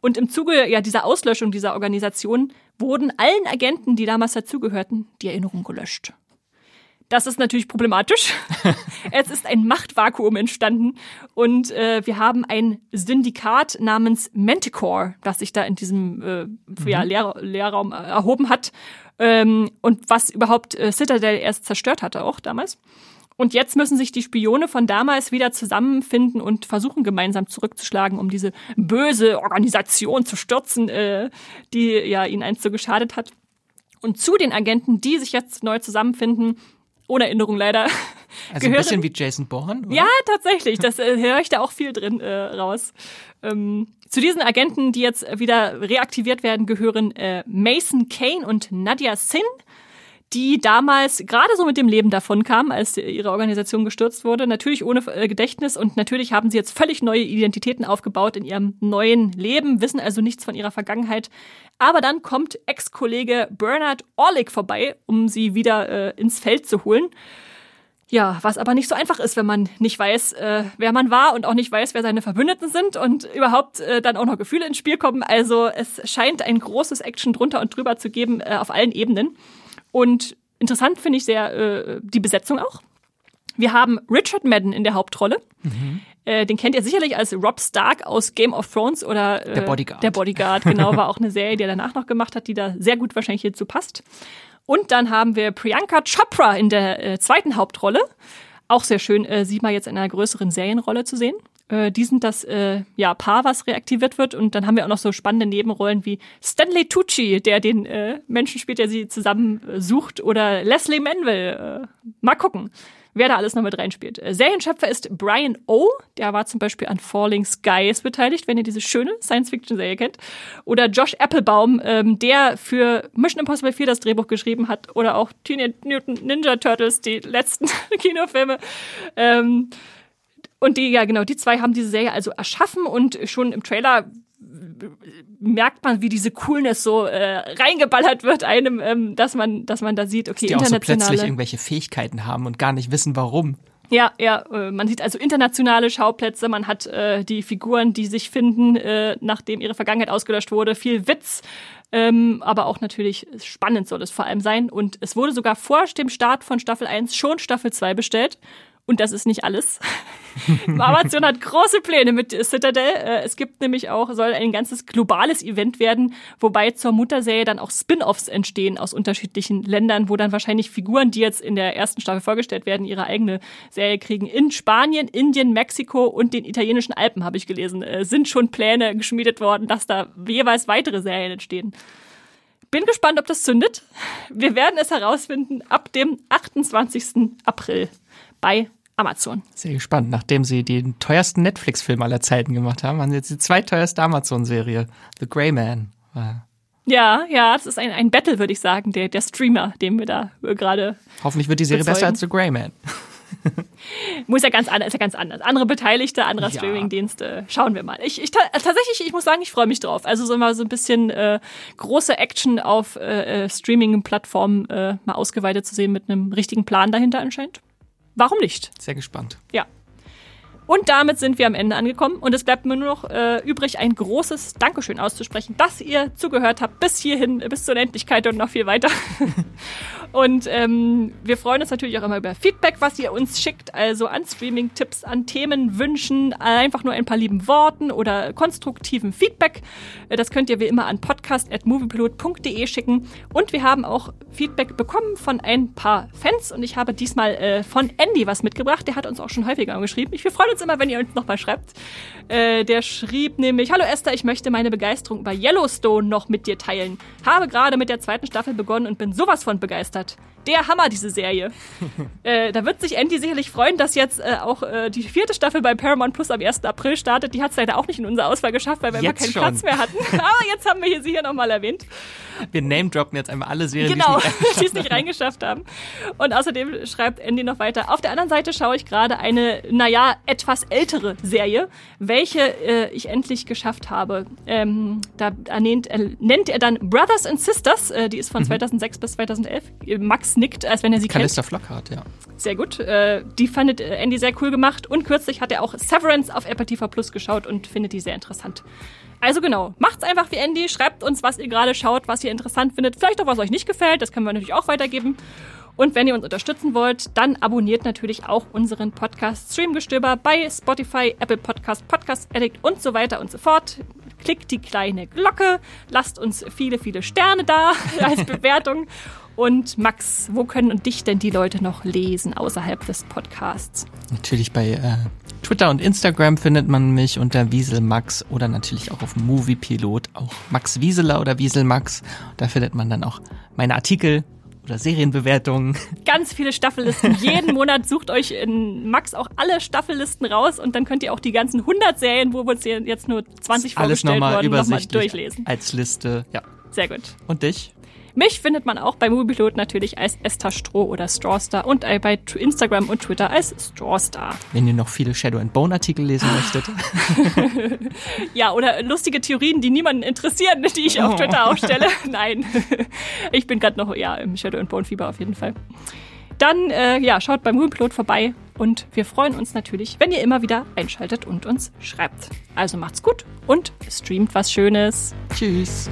Und im Zuge ja, dieser Auslöschung dieser Organisation wurden allen Agenten, die damals dazugehörten, die Erinnerung gelöscht. Das ist natürlich problematisch. [LAUGHS] es ist ein Machtvakuum entstanden und äh, wir haben ein Syndikat namens Manticore, das sich da in diesem äh, ja, Lehr Lehrraum äh, erhoben hat ähm, und was überhaupt äh, Citadel erst zerstört hatte auch damals. Und jetzt müssen sich die Spione von damals wieder zusammenfinden und versuchen gemeinsam zurückzuschlagen, um diese böse Organisation zu stürzen, äh, die ja ihnen einst so geschadet hat. Und zu den Agenten, die sich jetzt neu zusammenfinden, ohne Erinnerung leider, Also ein gehören- bisschen wie Jason Bourne. oder? ja, tatsächlich. Das äh, höre ich da auch viel drin äh, raus. Ähm, zu diesen Agenten, die jetzt wieder reaktiviert werden, gehören äh, Mason Kane und Nadia Sin, die damals gerade so mit dem Leben davon kamen, als ihre Organisation gestürzt wurde. Natürlich ohne äh, Gedächtnis und natürlich haben sie jetzt völlig neue Identitäten aufgebaut in ihrem neuen Leben, wissen also nichts von ihrer Vergangenheit. Aber dann kommt Ex-Kollege Bernard Orlick vorbei, um sie wieder äh, ins Feld zu holen. Ja, was aber nicht so einfach ist, wenn man nicht weiß, äh, wer man war und auch nicht weiß, wer seine Verbündeten sind und überhaupt äh, dann auch noch Gefühle ins Spiel kommen. Also es scheint ein großes Action drunter und drüber zu geben äh, auf allen Ebenen. Und interessant finde ich sehr äh, die Besetzung auch. Wir haben Richard Madden in der Hauptrolle. Äh, den kennt ihr sicherlich als Rob Stark aus Game of Thrones oder äh, Der Bodyguard. Der Bodyguard, genau, [LAUGHS] war auch eine Serie, die er danach noch gemacht hat, die da sehr gut wahrscheinlich hierzu passt. Und dann haben wir Priyanka Chopra in der äh, zweiten Hauptrolle. Auch sehr schön, äh, sie mal jetzt in einer größeren Serienrolle zu sehen. Äh, die sind das äh, ja, Paar, was reaktiviert wird. Und dann haben wir auch noch so spannende Nebenrollen wie Stanley Tucci, der den äh, Menschen spielt, der sie zusammen äh, sucht. Oder Leslie Manville. Äh, mal gucken. Wer da alles noch mit reinspielt. Äh, Serienschöpfer ist Brian O. Der war zum Beispiel an Falling Skies beteiligt, wenn ihr diese schöne Science-Fiction-Serie kennt. Oder Josh Applebaum, ähm, der für Mission Impossible 4 das Drehbuch geschrieben hat. Oder auch Teenage Mutant Ninja Turtles, die letzten [LAUGHS] Kinofilme. Ähm, und die, ja genau, die zwei haben diese Serie also erschaffen und schon im Trailer merkt man, wie diese Coolness so äh, reingeballert wird einem, ähm, dass man, dass man da sieht, okay, die internationale. Auch so plötzlich irgendwelche Fähigkeiten haben und gar nicht wissen, warum. Ja, ja, äh, man sieht also internationale Schauplätze, man hat äh, die Figuren, die sich finden, äh, nachdem ihre Vergangenheit ausgelöscht wurde, viel Witz, ähm, aber auch natürlich spannend soll es vor allem sein. Und es wurde sogar vor dem Start von Staffel 1 schon Staffel 2 bestellt. Und das ist nicht alles. [LAUGHS] Amazon hat große Pläne mit Citadel. Äh, es gibt nämlich auch, soll ein ganzes globales Event werden, wobei zur Mutterserie dann auch Spin-offs entstehen aus unterschiedlichen Ländern, wo dann wahrscheinlich Figuren, die jetzt in der ersten Staffel vorgestellt werden, ihre eigene Serie kriegen. In Spanien, Indien, Mexiko und den italienischen Alpen, habe ich gelesen, äh, sind schon Pläne geschmiedet worden, dass da jeweils weitere Serien entstehen bin gespannt, ob das zündet. Wir werden es herausfinden ab dem 28. April bei Amazon. Sehr gespannt. Nachdem sie den teuersten Netflix-Film aller Zeiten gemacht haben, haben sie jetzt die zweiteuerste Amazon-Serie, The Grey Man. Ja, ja, das ist ein, ein Battle, würde ich sagen, der, der Streamer, den wir da gerade. Hoffentlich wird die Serie bezeugen. besser als The Grey Man. [LAUGHS] muss ja ganz anders, ist ja ganz anders. Andere Beteiligte, anderer ja. Streamingdienste. Schauen wir mal. Ich, ich tatsächlich, ich muss sagen, ich freue mich drauf. Also so mal so ein bisschen äh, große Action auf äh, äh Streaming-Plattformen äh, mal ausgeweitet zu sehen mit einem richtigen Plan dahinter anscheinend. Warum nicht? Sehr gespannt. Ja. Und damit sind wir am Ende angekommen und es bleibt mir nur noch äh, übrig, ein großes Dankeschön auszusprechen, dass ihr zugehört habt bis hierhin, bis zur Unendlichkeit und noch viel weiter. [LAUGHS] Und ähm, wir freuen uns natürlich auch immer über Feedback, was ihr uns schickt, also an Streaming-Tipps, an Themenwünschen, einfach nur ein paar lieben Worten oder konstruktiven Feedback. Äh, das könnt ihr wie immer an podcast.moviepilot.de schicken. Und wir haben auch Feedback bekommen von ein paar Fans und ich habe diesmal äh, von Andy was mitgebracht. Der hat uns auch schon häufiger geschrieben. Wir freuen uns immer, wenn ihr uns nochmal schreibt. Äh, der schrieb nämlich, Hallo Esther, ich möchte meine Begeisterung über Yellowstone noch mit dir teilen. Habe gerade mit der zweiten Staffel begonnen und bin sowas von begeistert. Der Hammer, diese Serie. [LAUGHS] äh, da wird sich Andy sicherlich freuen, dass jetzt äh, auch äh, die vierte Staffel bei Paramount Plus am 1. April startet. Die hat es leider auch nicht in unsere Auswahl geschafft, weil wir jetzt einfach keinen schon. Platz mehr hatten. [LAUGHS] Aber jetzt haben wir hier sie hier nochmal erwähnt. Wir name-droppen jetzt einmal alle Serien, genau, [LAUGHS] die es nicht reingeschafft haben. Und außerdem schreibt Andy noch weiter. Auf der anderen Seite schaue ich gerade eine, naja, etwas ältere Serie, welche äh, ich endlich geschafft habe. Ähm, da nennt, äh, nennt, er dann Brothers and Sisters. Äh, die ist von mhm. 2006 bis 2011. Max nickt, als wenn er sie Calista kennt. Flockhart, ja. Sehr gut. Äh, die fandet äh, Andy sehr cool gemacht. Und kürzlich hat er auch Severance auf Apple TV Plus geschaut und findet die sehr interessant. Also genau, macht's einfach wie Andy, schreibt uns, was ihr gerade schaut, was ihr interessant findet, vielleicht auch was euch nicht gefällt, das können wir natürlich auch weitergeben. Und wenn ihr uns unterstützen wollt, dann abonniert natürlich auch unseren Podcast Streamgestöber bei Spotify, Apple Podcast, Podcast Addict und so weiter und so fort. Klickt die kleine Glocke, lasst uns viele, viele Sterne da [LAUGHS] als Bewertung. Und Max, wo können dich denn die Leute noch lesen außerhalb des Podcasts? Natürlich bei äh, Twitter und Instagram findet man mich unter Wieselmax oder natürlich auch auf Moviepilot, auch Max Wieseler oder Wieselmax. Da findet man dann auch meine Artikel oder Serienbewertungen. Ganz viele Staffellisten. [LAUGHS] Jeden Monat sucht euch in Max auch alle Staffellisten raus und dann könnt ihr auch die ganzen 100 Serien, wo uns jetzt nur 20 Alles vorgestellt nochmal wurden, nochmal durchlesen. Als Liste, ja. Sehr gut. Und dich? Mich findet man auch bei Moviepilot natürlich als Esther Stroh oder Strawstar und bei Instagram und Twitter als Strawstar. Wenn ihr noch viele Shadow and Bone Artikel lesen möchtet. [LAUGHS] ja, oder lustige Theorien, die niemanden interessieren, die ich auf Twitter aufstelle. [LAUGHS] Nein, [LAUGHS] ich bin gerade noch ja, im Shadow and Bone Fieber auf jeden Fall. Dann äh, ja, schaut beim Moviepilot vorbei und wir freuen uns natürlich, wenn ihr immer wieder einschaltet und uns schreibt. Also macht's gut und streamt was Schönes. Tschüss.